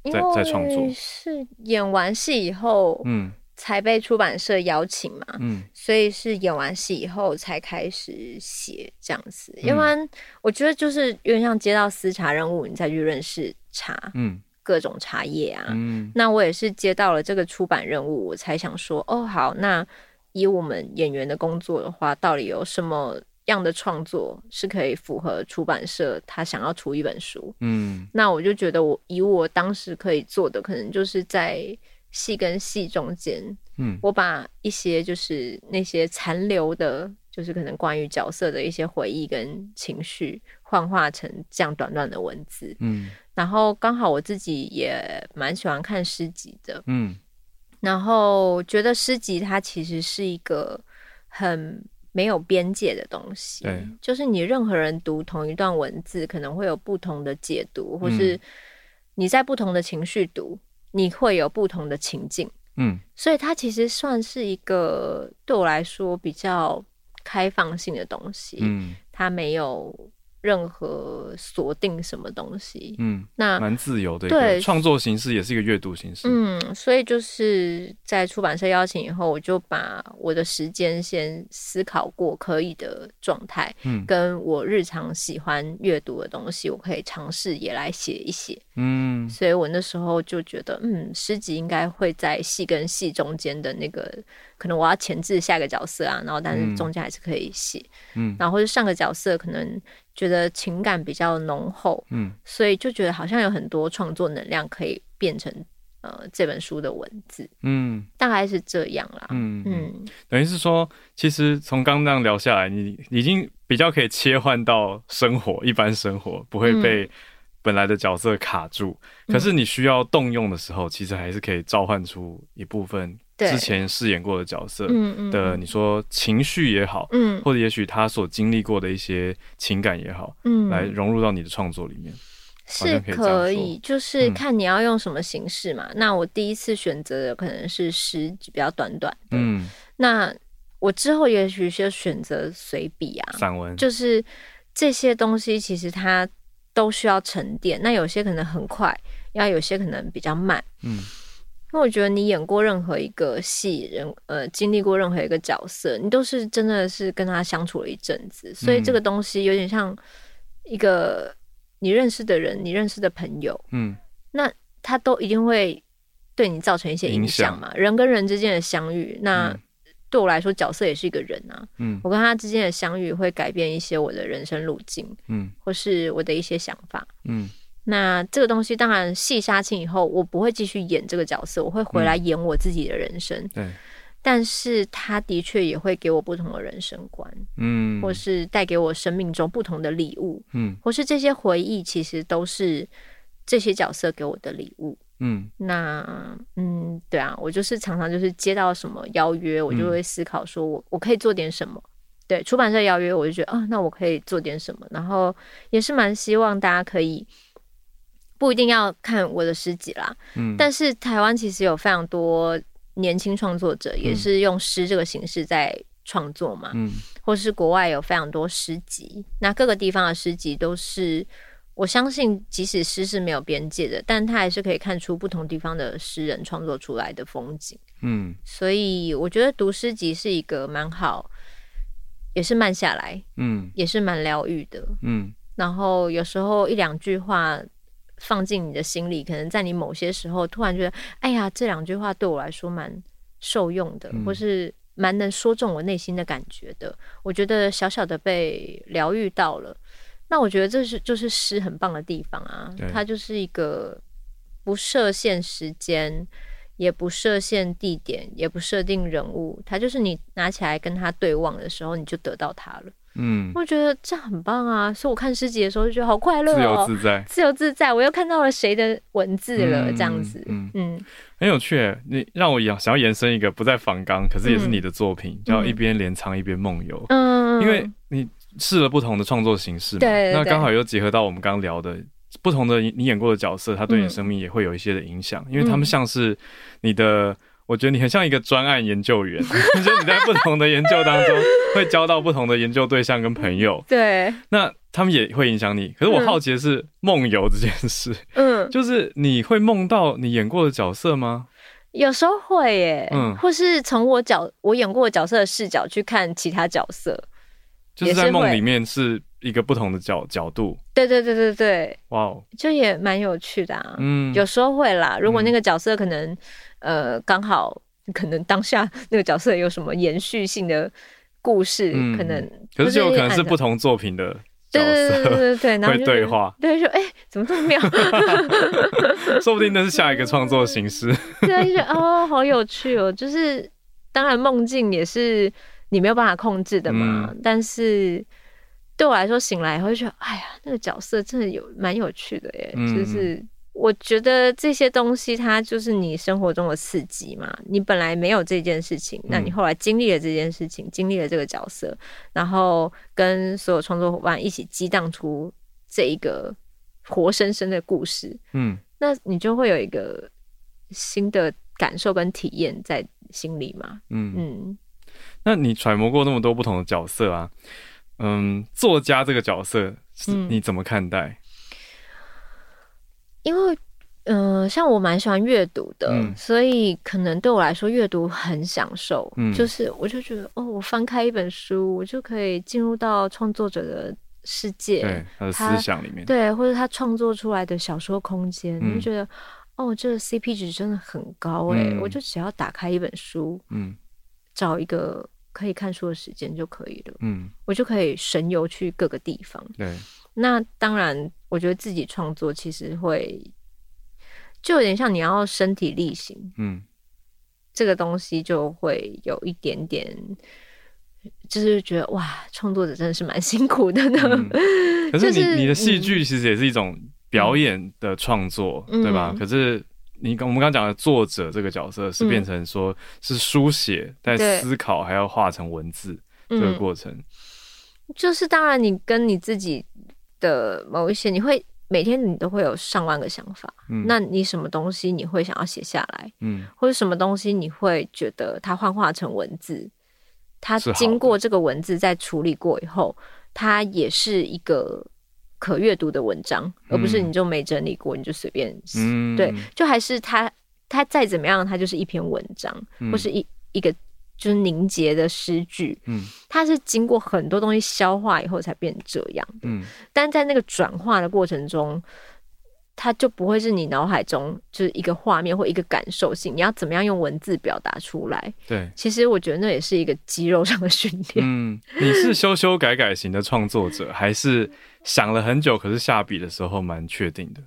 在在创作。是演完戏以后，嗯，才被出版社邀请嘛，嗯，所以是演完戏以后才开始写这样子。因为我觉得就是有点像接到私茶任务，你再去认识茶，嗯，各种茶叶啊，嗯，那我也是接到了这个出版任务，我才想说，哦，好，那以我们演员的工作的话，到底有什么？样的创作是可以符合出版社他想要出一本书。嗯，那我就觉得我以我当时可以做的，可能就是在戏跟戏中间，嗯，我把一些就是那些残留的，就是可能关于角色的一些回忆跟情绪，幻化成这样短短的文字。嗯，然后刚好我自己也蛮喜欢看诗集的。嗯，然后觉得诗集它其实是一个很没有边界的东西。对，就是你任何人读同一段文字，可能会有不同的解读，或是你在不同的情绪读。你会有不同的情境，嗯，所以它其实算是一个对我来说比较开放性的东西，嗯，它没有。任何锁定什么东西，嗯，那蛮自由的。对，创作形式也是一个阅读形式。嗯，所以就是在出版社邀请以后，我就把我的时间先思考过可以的状态，嗯，跟我日常喜欢阅读的东西，我可以尝试也来写一写。嗯，所以我那时候就觉得，嗯，诗集应该会在戏跟戏中间的那个。可能我要前置下一个角色啊，然后但是中间还是可以写，嗯，然后或者上个角色可能觉得情感比较浓厚，嗯，所以就觉得好像有很多创作能量可以变成呃这本书的文字，嗯，大概是这样啦，嗯嗯，等于是说，其实从刚刚聊下来，你已经比较可以切换到生活，一般生活不会被本来的角色卡住，嗯，可是你需要动用的时候，其实还是可以召唤出一部分。之前饰演过的角色的，你说情绪也好，嗯，或者也许他所经历过的一些情感也好，嗯，来融入到你的创作里面，是可以，就是看你要用什么形式嘛。那我第一次选择的可能是诗，比较短短的，嗯，那我之后也许就选择随笔啊，散文，就是这些东西其实它都需要沉淀，那有些可能很快，要有些可能比较慢，嗯。因为我觉得你演过任何一个戏人，呃，经历过任何一个角色，你都是真的是跟他相处了一阵子，所以这个东西有点像一个你认识的人，你认识的朋友，嗯，那他都一定会对你造成一些影响嘛。人跟人之间的相遇，那对我来说，角色也是一个人啊，嗯，我跟他之间的相遇会改变一些我的人生路径，嗯，或是我的一些想法，嗯。那这个东西当然戏杀青以后，我不会继续演这个角色，我会回来演我自己的人生。对，但是他的确也会给我不同的人生观，嗯，或是带给我生命中不同的礼物，嗯，或是这些回忆其实都是这些角色给我的礼物，嗯。那嗯，对啊，我就是常常就是接到什么邀约，我就会思考说我我可以做点什么。对，出版社邀约，我就觉得啊，那我可以做点什么，然后也是蛮希望大家可以。不一定要看我的诗集啦，嗯，但是台湾其实有非常多年轻创作者，也是用诗这个形式在创作嘛，嗯，或是国外有非常多诗集，那各个地方的诗集都是，我相信即使诗是没有边界的，但它还是可以看出不同地方的诗人创作出来的风景，嗯，所以我觉得读诗集是一个蛮好，也是慢下来，嗯，也是蛮疗愈的，嗯，然后有时候一两句话。放进你的心里，可能在你某些时候突然觉得，哎呀，这两句话对我来说蛮受用的，嗯、或是蛮能说中我内心的感觉的。我觉得小小的被疗愈到了，那我觉得这是就是诗很棒的地方啊，它就是一个不设限时间，也不设限地点，也不设定人物，它就是你拿起来跟它对望的时候，你就得到它了。嗯，我觉得这样很棒啊，所以我看诗集的时候就觉得好快乐哦，自由自在，自由自在。我又看到了谁的文字了，这样子，嗯嗯，很有趣。你让我想想要延伸一个不在仿纲，可是也是你的作品，叫一边镰仓一边梦游。嗯，因为你试了不同的创作形式嘛，对，那刚好又结合到我们刚刚聊的不同的你演过的角色，他对你生命也会有一些的影响，因为他们像是你的。我觉得你很像一个专案研究员，就是你在不同的研究当中会交到不同的研究对象跟朋友。对，那他们也会影响你。可是我好奇的是梦游这件事，嗯，就是你会梦到你演过的角色吗？有时候会耶，嗯，或是从我角我演过的角色的视角去看其他角色，就是在梦里面是一个不同的角角度。对对对对对，哇哦，就也蛮有趣的啊。嗯，有时候会啦。如果那个角色可能。呃，刚好可能当下 那个角色有什么延续性的故事，嗯、可能可是就有可能是不同作品的角色，对对对对对，然后会对话，对说哎、欸，怎么这么妙？说不定那是下一个创作形式。对啊，就觉得哦，好有趣哦。就是当然梦境也是你没有办法控制的嘛，嗯、但是对我来说醒来以后就觉得，哎呀，那个角色真的有蛮有趣的耶，嗯、就是。我觉得这些东西，它就是你生活中的刺激嘛。你本来没有这件事情，那你后来经历了这件事情，嗯、经历了这个角色，然后跟所有创作伙伴一起激荡出这一个活生生的故事。嗯，那你就会有一个新的感受跟体验在心里嘛。嗯嗯，那你揣摩过那么多不同的角色啊，嗯，作家这个角色，你怎么看待？嗯因为，嗯、呃，像我蛮喜欢阅读的，嗯、所以可能对我来说，阅读很享受。嗯，就是我就觉得，哦，我翻开一本书，我就可以进入到创作者的世界，对他的思想里面，对，或者他创作出来的小说空间，嗯、就觉得，哦，这个 CP 值真的很高哎！嗯、我就只要打开一本书，嗯，找一个可以看书的时间就可以了，嗯，我就可以神游去各个地方，对。那当然，我觉得自己创作其实会，就有点像你要身体力行，嗯，这个东西就会有一点点，就是觉得哇，创作者真的是蛮 辛苦的呢。嗯、可是你、就是、你的戏剧其实也是一种表演的创作，嗯、对吧？可是你我们刚刚讲的作者这个角色是变成说是书写，在、嗯、思考还要化成文字这个过程，嗯、就是当然你跟你自己。的某一些，你会每天你都会有上万个想法，嗯，那你什么东西你会想要写下来，嗯，或者什么东西你会觉得它幻化成文字，它经过这个文字再处理过以后，它也是一个可阅读的文章，嗯，而不是你就没整理过你就随便写，嗯，对，就还是它它再怎么样，它就是一篇文章，嗯，或是一一个。就是凝结的诗句，嗯，它是经过很多东西消化以后才变这样的，嗯，但在那个转化的过程中，它就不会是你脑海中就是一个画面或一个感受性，你要怎么样用文字表达出来？对，其实我觉得那也是一个肌肉上的训练。嗯，你是修修改改型的创作者，还是想了很久，可是下笔的时候蛮确定的？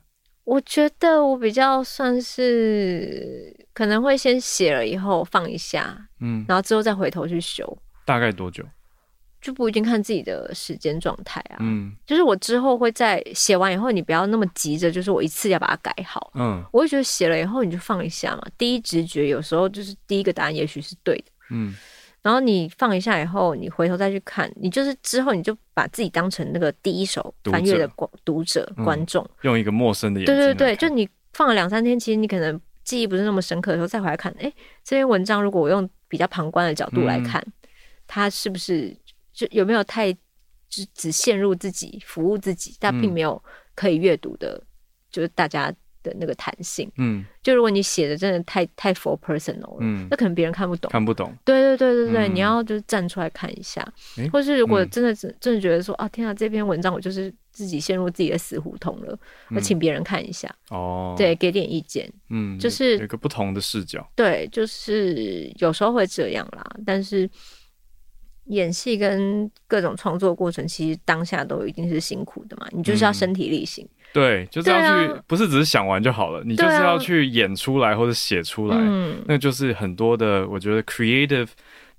我觉得我比较算是可能会先写了以后放一下，嗯，然后之后再回头去修。大概多久？就不一定看自己的时间状态啊。嗯，就是我之后会在写完以后，你不要那么急着，就是我一次要把它改好。嗯，我会觉得写了以后你就放一下嘛。第一直觉有时候就是第一个答案也许是对的。嗯。然后你放一下以后，你回头再去看，你就是之后你就把自己当成那个第一手翻阅的观读者观众，用一个陌生的眼睛。对对对，就你放了两三天，其实你可能记忆不是那么深刻的时候，再回来看，哎，这篇文章如果我用比较旁观的角度来看，嗯、它是不是就有没有太只只陷入自己服务自己，但并没有可以阅读的，嗯、就是大家。的那个弹性，嗯，就如果你写的真的太太 for personal 了，嗯，那可能别人看不懂，看不懂，对对对对对，嗯、你要就是站出来看一下，欸、或是如果真的真、的觉得说啊，天啊，这篇文章我就是自己陷入自己的死胡同了，我、嗯、请别人看一下，哦，对，给点意见，嗯，就是有个不同的视角，对，就是有时候会这样啦，但是演戏跟各种创作过程，其实当下都一定是辛苦的嘛，你就是要身体力行。嗯对，就是要去，啊、不是只是想玩就好了，你就是要去演出来或者写出来，啊、那就是很多的，我觉得 creative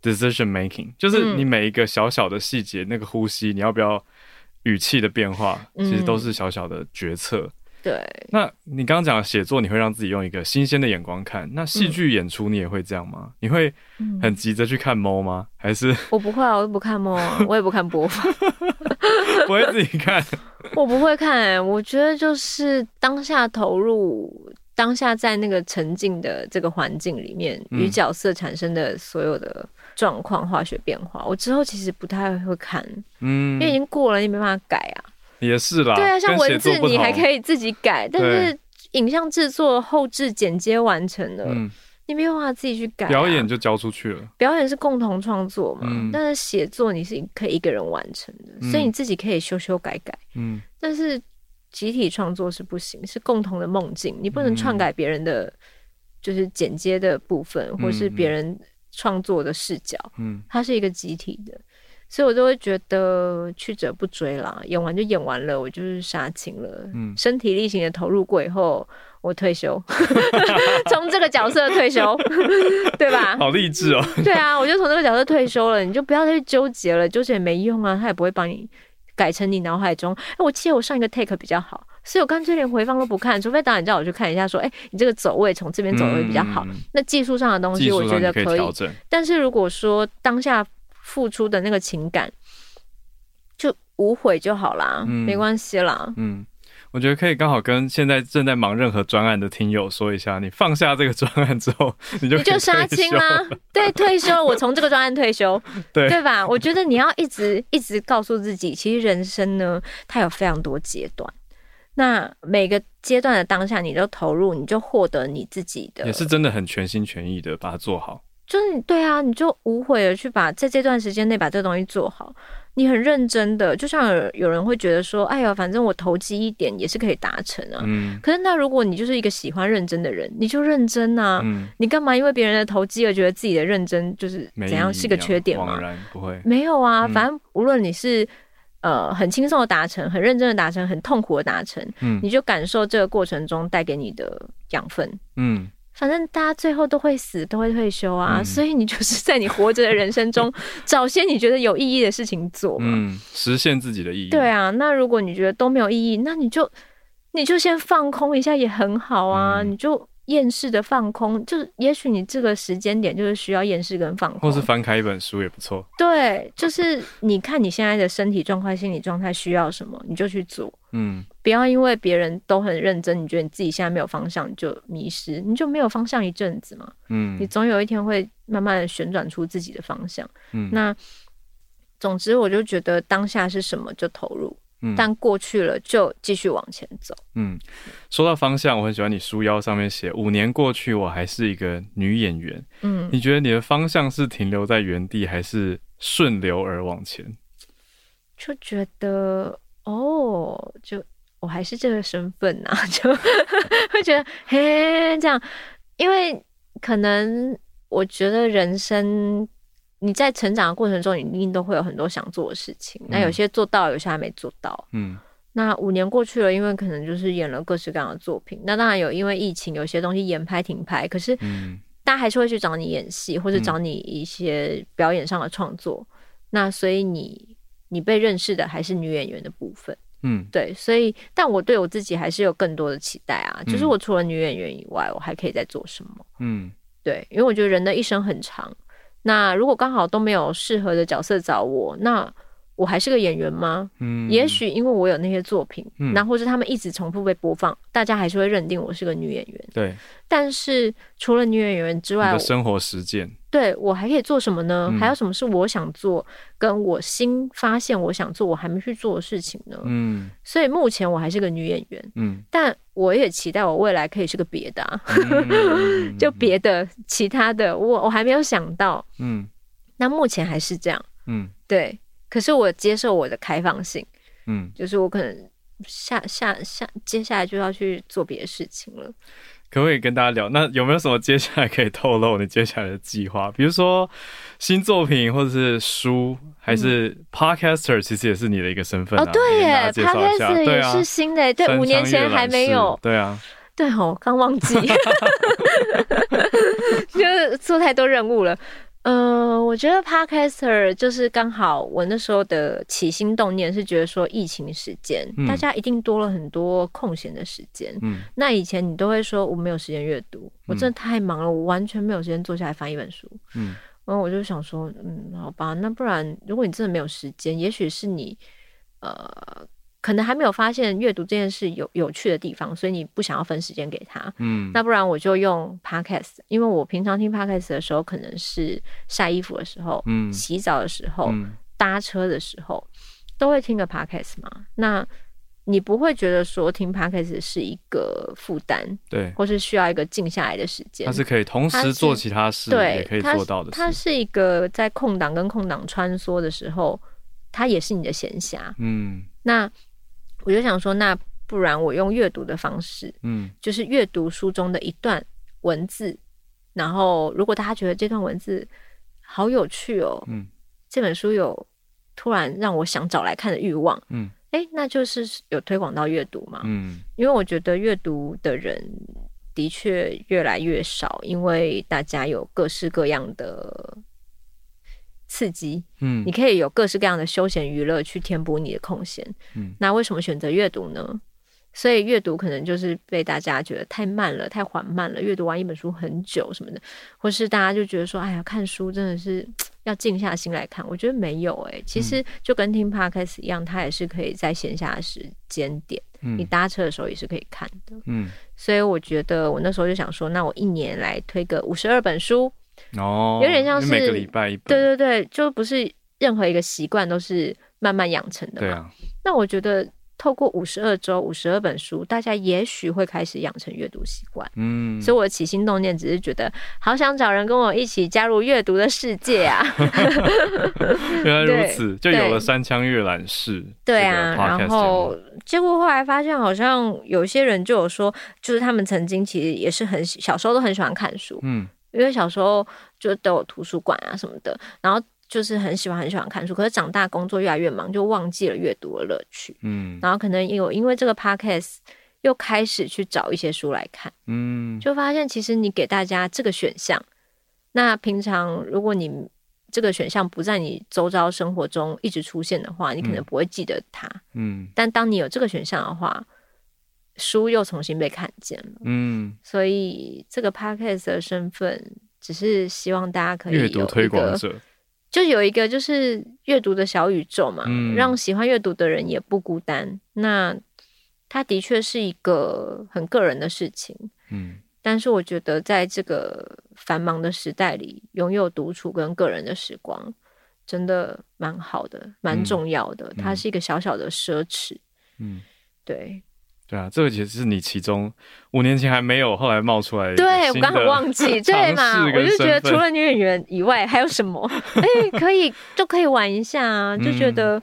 decision making，就是你每一个小小的细节，嗯、那个呼吸，你要不要语气的变化，其实都是小小的决策。对，那你刚刚讲写作，你会让自己用一个新鲜的眼光看。那戏剧演出，你也会这样吗？嗯、你会很急着去看猫吗？还是我不会啊，我都不看猫啊，我也不看播放，不会自己看。我不会看、欸，我觉得就是当下投入，当下在那个沉浸的这个环境里面，与角色产生的所有的状况、化学变化，我之后其实不太会看，嗯，因为已经过了，你没办法改啊。也是啦，对啊，像文字你还可以自己改，但是影像制作、后置、剪接完成了，嗯、你没有办法自己去改、啊。表演就交出去了，表演是共同创作嘛，嗯、但是写作你是可以一个人完成的，嗯、所以你自己可以修修改改，嗯，但是集体创作是不行，是共同的梦境，你不能篡改别人的，就是剪接的部分，嗯、或是别人。创作的视角，嗯，它是一个集体的，所以我就会觉得去者不追啦，演完就演完了，我就是杀青了，嗯，身体力行的投入过以后，我退休，从这个角色退休，对吧？好励志哦，对啊，我就从这个角色退休了，你就不要再去纠结了，纠结也没用啊，他也不会帮你改成你脑海中，哎，我记得我上一个 take 比较好。所以我干脆连回放都不看，除非导演叫我去看一下，说：“哎、欸，你这个走位从这边走位比较好。嗯”那技术上的东西，我觉得可以调整。但是如果说当下付出的那个情感就无悔就好啦，嗯、没关系啦。嗯，我觉得可以刚好跟现在正在忙任何专案的听友说一下，你放下这个专案之后，你就你就杀青啦。对，退休，我从这个专案退休，对对吧？我觉得你要一直一直告诉自己，其实人生呢，它有非常多阶段。那每个阶段的当下，你都投入，你就获得你自己的，也是真的很全心全意的把它做好。就是对啊，你就无悔的去把在这段时间内把这个东西做好，你很认真的。就像有有人会觉得说，哎呀，反正我投机一点也是可以达成啊。嗯。可是那如果你就是一个喜欢认真的人，你就认真啊。嗯。你干嘛因为别人的投机而觉得自己的认真就是怎样是个缺点吗？不会。没有啊，反正无论你是。呃，很轻松的达成，很认真的达成，很痛苦的达成，嗯，你就感受这个过程中带给你的养分，嗯，反正大家最后都会死，都会退休啊，嗯，所以你就是在你活着的人生中 找些你觉得有意义的事情做嘛，嗯，实现自己的意义。对啊，那如果你觉得都没有意义，那你就你就先放空一下也很好啊，嗯，你就。厌世的放空，就是也许你这个时间点就是需要厌世跟放空，或是翻开一本书也不错。对，就是你看你现在的身体状况、心理状态需要什么，你就去做。嗯，不要因为别人都很认真，你觉得你自己现在没有方向，你就迷失，你就没有方向一阵子嘛。嗯，你总有一天会慢慢的旋转出自己的方向。嗯，那总之我就觉得当下是什么就投入。但过去了，就继续往前走。嗯，说到方向，我很喜欢你书腰上面写“五年过去，我还是一个女演员”。嗯，你觉得你的方向是停留在原地，还是顺流而往前？就觉得哦，就我还是这个身份呐、啊，就会觉得嘿这样，因为可能我觉得人生。你在成长的过程中，你一定都会有很多想做的事情。那有些做到，有些还没做到。嗯，那五年过去了，因为可能就是演了各式各样的作品。那当然有，因为疫情，有些东西延拍停拍。可是，大家还是会去找你演戏，或者找你一些表演上的创作。那所以你你被认识的还是女演员的部分。嗯，对。所以，但我对我自己还是有更多的期待啊。就是我除了女演员以外，我还可以再做什么？嗯，对。因为我觉得人的一生很长。那如果刚好都没有适合的角色找我，那我还是个演员吗？嗯，也许因为我有那些作品，嗯，那或是他们一直重复被播放，大家还是会认定我是个女演员。对。但是除了女演员之外，生活实践，对，我还可以做什么呢？嗯，还有什么是我想做，跟我新发现我想做我还没去做的事情呢？嗯。所以目前我还是个女演员。嗯。但我也期待我未来可以是个别的啊，嗯，就别的其他的，我我还没有想到。嗯。那目前还是这样。嗯。对。可是我接受我的开放性，嗯，就是我可能下下下接下来就要去做别的事情了。可不可以跟大家聊？那有没有什么接下来可以透露你接下来的计划？比如说新作品，或者是书，还是 Podcaster？其实也是你的一个身份啊。哦，对耶，Podcaster 也是新的，对，五年前还没有。对啊，对哦，刚忘记，就是做太多任务了。嗯、呃，我觉得 Podcaster 就是刚好，我那时候的起心动念是觉得说，疫情时间、嗯、大家一定多了很多空闲的时间。嗯，那以前你都会说我没有时间阅读，我真的太忙了，我完全没有时间坐下来翻一本书。嗯，然后我就想说，嗯，好吧，那不然如果你真的没有时间，也许是你，呃。可能还没有发现阅读这件事有有趣的地方，所以你不想要分时间给他。嗯，那不然我就用 podcast，因为我平常听 podcast 的时候，可能是晒衣服的时候，嗯，洗澡的时候，嗯，搭车的时候，都会听个 podcast 嘛。那你不会觉得说听 podcast 是一个负担，对，或是需要一个静下来的时间？它是可以同时做其他事，对，也可以做到的。它是一个在空档跟空档穿梭的时候，它也是你的闲暇。嗯，那。我就想说，那不然我用阅读的方式，嗯，就是阅读书中的一段文字，然后如果大家觉得这段文字好有趣哦，嗯，这本书有突然让我想找来看的欲望，嗯，哎，那就是有推广到阅读嘛，嗯，因为我觉得阅读的人的确越来越少，因为大家有各式各样的。刺激，嗯，你可以有各式各样的休闲娱乐去填补你的空闲，嗯，那为什么选择阅读呢？所以阅读可能就是被大家觉得太慢了，太缓慢了，阅读完一本书很久什么的，或是大家就觉得说，哎呀，看书真的是 要静下心来看。我觉得没有、欸，哎，其实就跟听 podcast 一样，它也是可以在闲暇时间点，嗯，你搭车的时候也是可以看的，嗯，所以我觉得我那时候就想说，那我一年来推个五十二本书。哦，有点像是每个礼拜一本，对对对，就不是任何一个习惯都是慢慢养成的嘛。对啊，那我觉得透过五十二周、五十二本书，大家也许会开始养成阅读习惯。嗯，所以我的起心动念只是觉得，好想找人跟我一起加入阅读的世界啊！原来如此，就有了三枪阅览室。对啊，然后结果后来发现，好像有些人就有说，就是他们曾经其实也是很小时候都很喜欢看书。嗯。因为小时候就都有图书馆啊什么的，然后就是很喜欢很喜欢看书，可是长大工作越来越忙，就忘记了阅读的乐趣。嗯，然后可能有因为这个 podcast 又开始去找一些书来看，嗯，就发现其实你给大家这个选项，那平常如果你这个选项不在你周遭生活中一直出现的话，你可能不会记得它。嗯，但当你有这个选项的话。书又重新被看见了，嗯，所以这个 podcast 的身份只是希望大家可以阅读推广者，就有一个就是阅读的小宇宙嘛，嗯，让喜欢阅读的人也不孤单。那它的确是一个很个人的事情，嗯，但是我觉得在这个繁忙的时代里，拥有独处跟个人的时光，真的蛮好的，蛮重要的。嗯，它是一个小小的奢侈，嗯，对。对啊，这个其实是你其中五年前还没有，后来冒出来的。对，我刚好忘记，对嘛？我就觉得除了女演员以外，还有什么？哎、欸，可以就可以玩一下啊！就觉得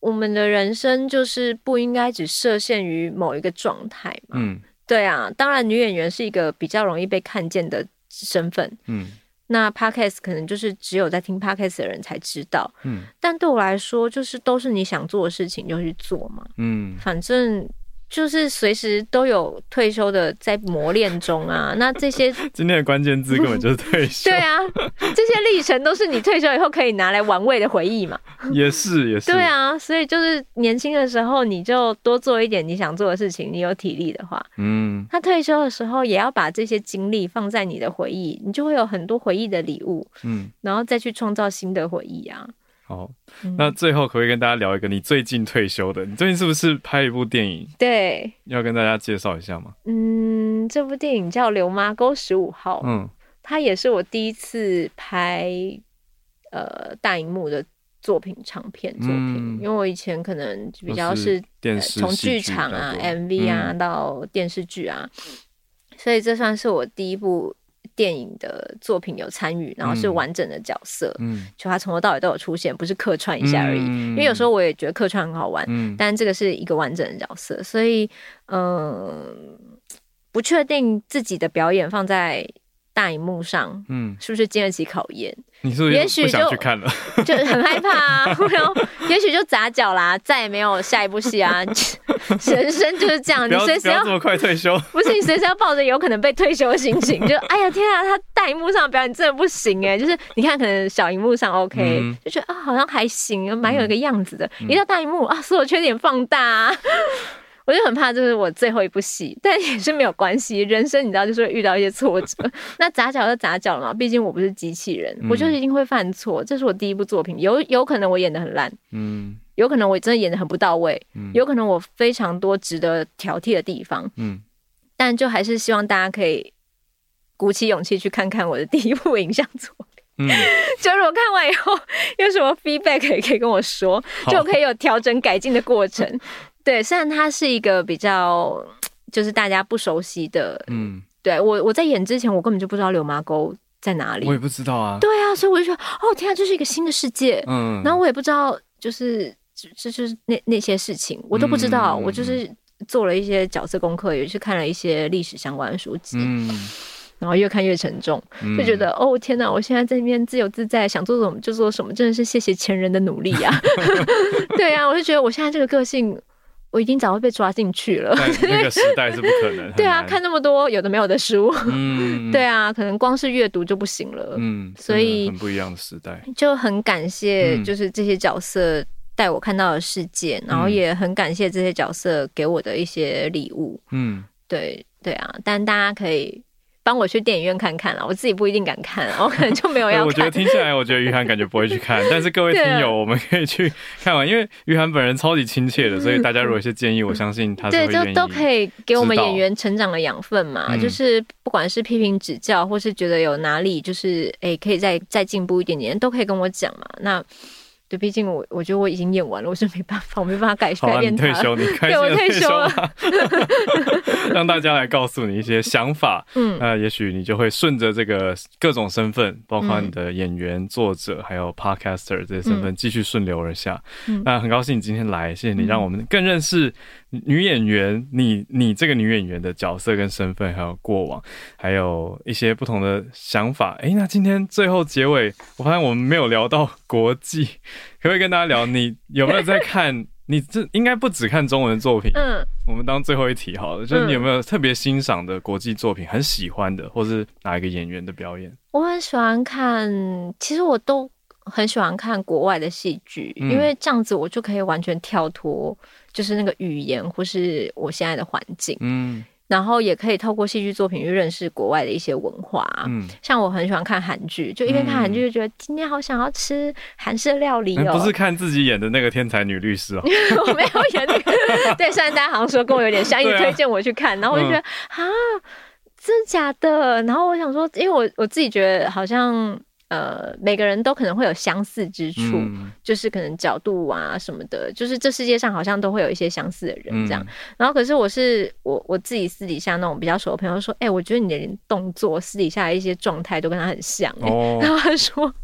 我们的人生就是不应该只设限于某一个状态嘛。嗯，对啊。当然，女演员是一个比较容易被看见的身份。嗯，那 Podcast 可能就是只有在听 Podcast 的人才知道。嗯，但对我来说，就是都是你想做的事情就去做嘛。嗯，反正。就是随时都有退休的在磨练中啊，那这些 今天的关键字根本就是退休。对啊，这些历程都是你退休以后可以拿来玩味的回忆嘛。也是也是。对啊，所以就是年轻的时候你就多做一点你想做的事情，你有体力的话，嗯，那退休的时候也要把这些精力放在你的回忆，你就会有很多回忆的礼物，嗯，然后再去创造新的回忆啊。好，那最后可不可以跟大家聊一个你最近退休的？你最近是不是拍一部电影？对，要跟大家介绍一下吗？嗯，这部电影叫《刘妈沟十五号》。嗯，它也是我第一次拍呃大荧幕的作品，长片作品。嗯，因为我以前可能比较是电视从剧场啊、MV 啊到电视剧啊，嗯，所以这算是我第一部。电影的作品有参与，然后是完整的角色，嗯，就他从头到尾都有出现，不是客串一下而已。嗯、因为有时候我也觉得客串很好玩，嗯，但这个是一个完整的角色，所以嗯、呃，不确定自己的表演放在大荧幕上，嗯，是不是经得起考验？你是不是也许就去看了？就很害怕啊！然后也许就砸脚啦，再也没有下一部戏啊！人生就是这样，你随时要，要这么快退休，不是你随时要抱着有可能被退休的心情，就哎呀天啊，他大荧幕上表演真的不行哎！就是你看，可能小荧幕上 OK，、嗯、就觉得啊好像还行，蛮有一个样子的。嗯、一到大荧幕啊，所有缺点放大、啊。我就很怕，就是我最后一部戏，但也是没有关系。人生你知道，就是会遇到一些挫折。那砸脚就砸脚了嘛，毕竟我不是机器人，嗯、我就是一定会犯错。这是我第一部作品，有有可能我演的很烂，嗯，有可能我真的演的很不到位，嗯，有可能我非常多值得挑剔的地方，嗯，但就还是希望大家可以鼓起勇气去看看我的第一部影像作品，嗯，就是我看完以后有什么 feedback 可以跟我说，就可以有调整改进的过程。对，虽然它是一个比较，就是大家不熟悉的，嗯，对我我在演之前，我根本就不知道流麻沟在哪里，我也不知道啊，对啊，所以我就说，哦天啊，这是一个新的世界，嗯，然后我也不知道，就是这就是那那些事情，我都不知道，嗯，我就是做了一些角色功课，也是看了一些历史相关的书籍，嗯，然后越看越沉重，就觉得、嗯、哦天哪，我现在在那边自由自在，想做什么就做什么，真的是谢谢前人的努力呀、啊。对呀、啊，我就觉得我现在这个个性，我已经早就被抓进去了。那 个时代是不可能。对啊，看那么多有的没有的书，嗯，对啊，可能光是阅读就不行了。嗯，所以很不一样的时代，就很感谢就是这些角色带我看到的世界，嗯、然后也很感谢这些角色给我的一些礼物。嗯，对对啊，但大家可以。帮我去电影院看看了，我自己不一定敢看，我可能就没有 要看。我觉得听下来，我觉得于涵感觉不会去看，但是各位听友，我们可以去看完，因为于涵本人超级亲切的，所以大家如果有建议，我相信他。对，就都可以给我们演员成长的养分嘛，嗯、就是不管是批评指教，或是觉得有哪里就是哎可以再再进步一点点，都可以跟我讲嘛。那。对，毕竟我我觉得我已经演完了，我是没办法，我没办法改改变他。退休，你开心退休了，让大家来告诉你一些想法。嗯，那也许你就会顺着这个各种身份，包括你的演员、作者，还有 podcaster 这些身份，继续顺流而下。嗯，那很高兴你今天来，谢谢你让我们更认识女演员，你你这个女演员的角色跟身份，还有过往，还有一些不同的想法。哎，那今天最后结尾，我发现我们没有聊到国际。可不可以跟大家聊，你有没有在看？你这应该不只看中文作品。嗯，我们当最后一题好了，就是你有没有特别欣赏的国际作品，很喜欢的，或是哪一个演员的表演？我很喜欢看，其实我都很喜欢看国外的戏剧，因为这样子我就可以完全跳脱，就是那个语言或是我现在的环境。嗯。然后也可以透过戏剧作品去认识国外的一些文化，嗯，像我很喜欢看韩剧，就一边看韩剧就觉得今天好想要吃韩式料理哦。不是看自己演的那个天才女律师哦，我没有演那个。对，虽然大家好像说跟我有点像，一直推荐我去看，然后我就觉得啊，真的假的？然后我想说，因为我我自己觉得好像。呃，每个人都可能会有相似之处，嗯、就是可能角度啊什么的，就是这世界上好像都会有一些相似的人这样。嗯、然后，可是我是我我自己私底下那种比较熟的朋友说，哎、欸，我觉得你的动作、私底下的一些状态都跟他很像、欸。哦、然后他说：“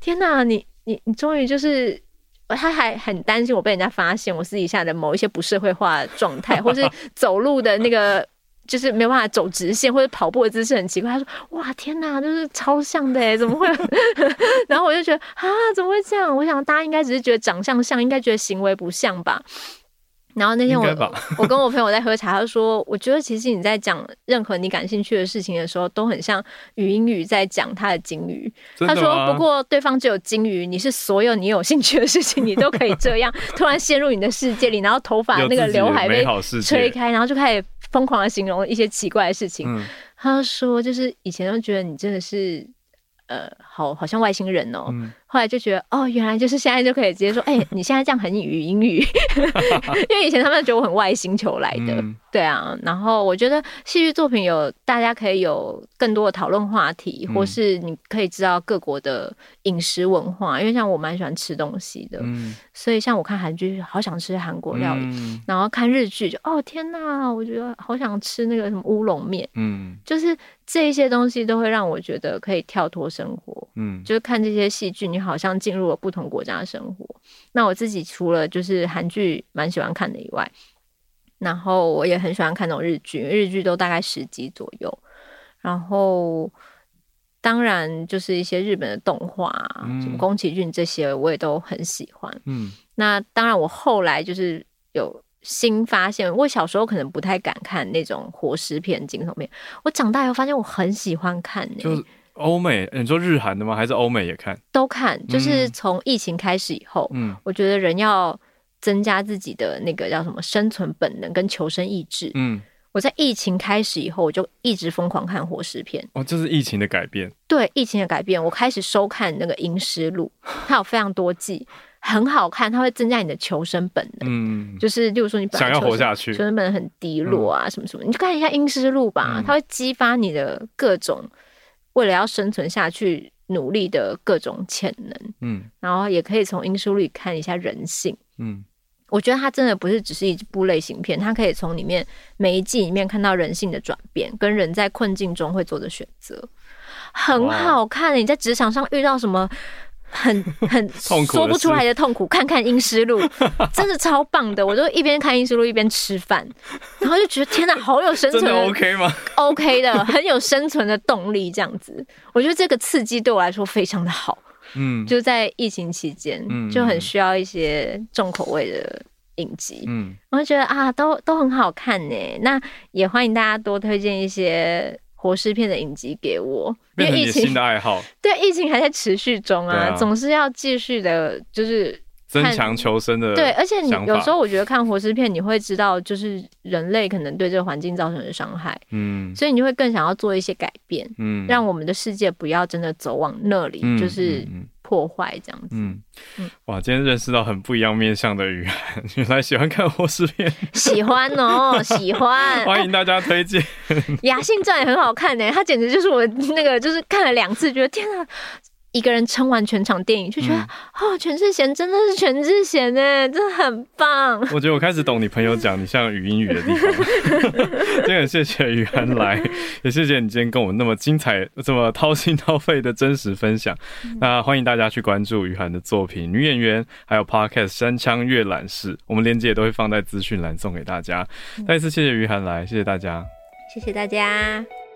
天哪，你你你终于就是……他还很担心我被人家发现我私底下的某一些不社会化状态，或是走路的那个。”就是没有办法走直线，或者跑步的姿势很奇怪。他说：“哇，天哪，就是超像的哎，怎么会？” 然后我就觉得啊，怎么会这样？我想大家应该只是觉得长相像，应该觉得行为不像吧。然后那天我我跟我朋友在喝茶，他说：“我觉得其实你在讲任何你感兴趣的事情的时候，都很像语音语在讲他的鲸鱼。”他说：“不过对方只有鲸鱼，你是所有你有兴趣的事情，你都可以这样突然陷入你的世界里，然后头发那个刘海被吹开，然后就开始疯狂的形容一些奇怪的事情。嗯”他说：“就是以前都觉得你真的是呃，好好像外星人哦。嗯”后来就觉得哦，原来就是现在就可以直接说，哎、你现在这样很语英语，因为以前他们觉得我很外星球来的，对啊。然后我觉得戏剧作品有大家可以有更多的讨论话题，嗯、或是你可以知道各国的饮食文化，因为像我蛮喜欢吃东西的，嗯、所以像我看韩剧，好想吃韩国料理，嗯、然后看日剧就哦天哪，我觉得好想吃那个什么乌龙面，嗯，就是这一些东西都会让我觉得可以跳脱生活，嗯，就是看这些戏剧你。好像进入了不同国家的生活。那我自己除了就是韩剧蛮喜欢看的以外，然后我也很喜欢看那种日剧，日剧都大概十集左右。然后当然就是一些日本的动画，嗯、什么宫崎骏这些我也都很喜欢。嗯，那当然我后来就是有新发现，我小时候可能不太敢看那种活尸片、惊悚片，我长大以后发现我很喜欢看、欸。就是欧美，你说日韩的吗？还是欧美也看？都看，就是从疫情开始以后，嗯，我觉得人要增加自己的那个叫什么生存本能跟求生意志。嗯，我在疫情开始以后，我就一直疯狂看活尸片。哦，这是疫情的改变。对，疫情的改变，我开始收看那个《阴尸录》，它有非常多季，很好看，它会增加你的求生本能。嗯，就是例如说你本来想要活下去，求生本能很低落啊，什么什么，你就看一下《阴尸路》吧，它会激发你的各种。为了要生存下去，努力的各种潜能，嗯，然后也可以从《阴尸路》里看一下人性，嗯，我觉得它真的不是只是一部类型片，它可以从里面每一季里面看到人性的转变，跟人在困境中会做的选择，很好看。你在职场上遇到什么很 很说不出来的痛苦。看看《阴尸路 》，真的超棒的，我就一边看《阴尸路》一边吃饭，然后就觉得天哪，好有生存 OK 吗？OK 的，很有生存的动力，这样子，我觉得这个刺激对我来说非常的好。嗯，就在疫情期间，嗯，就很需要一些重口味的影集，嗯，我就觉得啊，都都很好看呢。那也欢迎大家多推荐一些。活尸片的影集给我，因为疫情的爱好，对，疫情还在持续中啊，啊。总是要继续的，就是增强求生的。对，而且你有时候我觉得看活尸片，你会知道，就是人类可能对这个环境造成的伤害，嗯，所以你会更想要做一些改变，嗯，让我们的世界不要真的走往那里，嗯、就是。破坏这样子，嗯。嗯，哇，今天认识到很不一样面向的雨涵，原来喜欢看活尸片，喜欢哦，喜欢，欢迎大家推荐《雅信传》也很好看呢，它简直就是我那个，就是看了两次，觉得天啊。一个人撑完全场电影，就觉得、嗯、哦，全智贤真的是全智贤哎，真的很棒。我觉得我开始懂你朋友讲你像语音语的地方。真的很谢谢雨涵来，也谢谢你今天跟我们那么精彩、这么掏心掏肺的真实分享。嗯、那欢迎大家去关注雨涵的作品《女演员》，还有 Podcast《山枪阅览室》，我们链接也都会放在资讯栏送给大家。再一次谢谢雨涵来，谢谢大家，谢谢大家。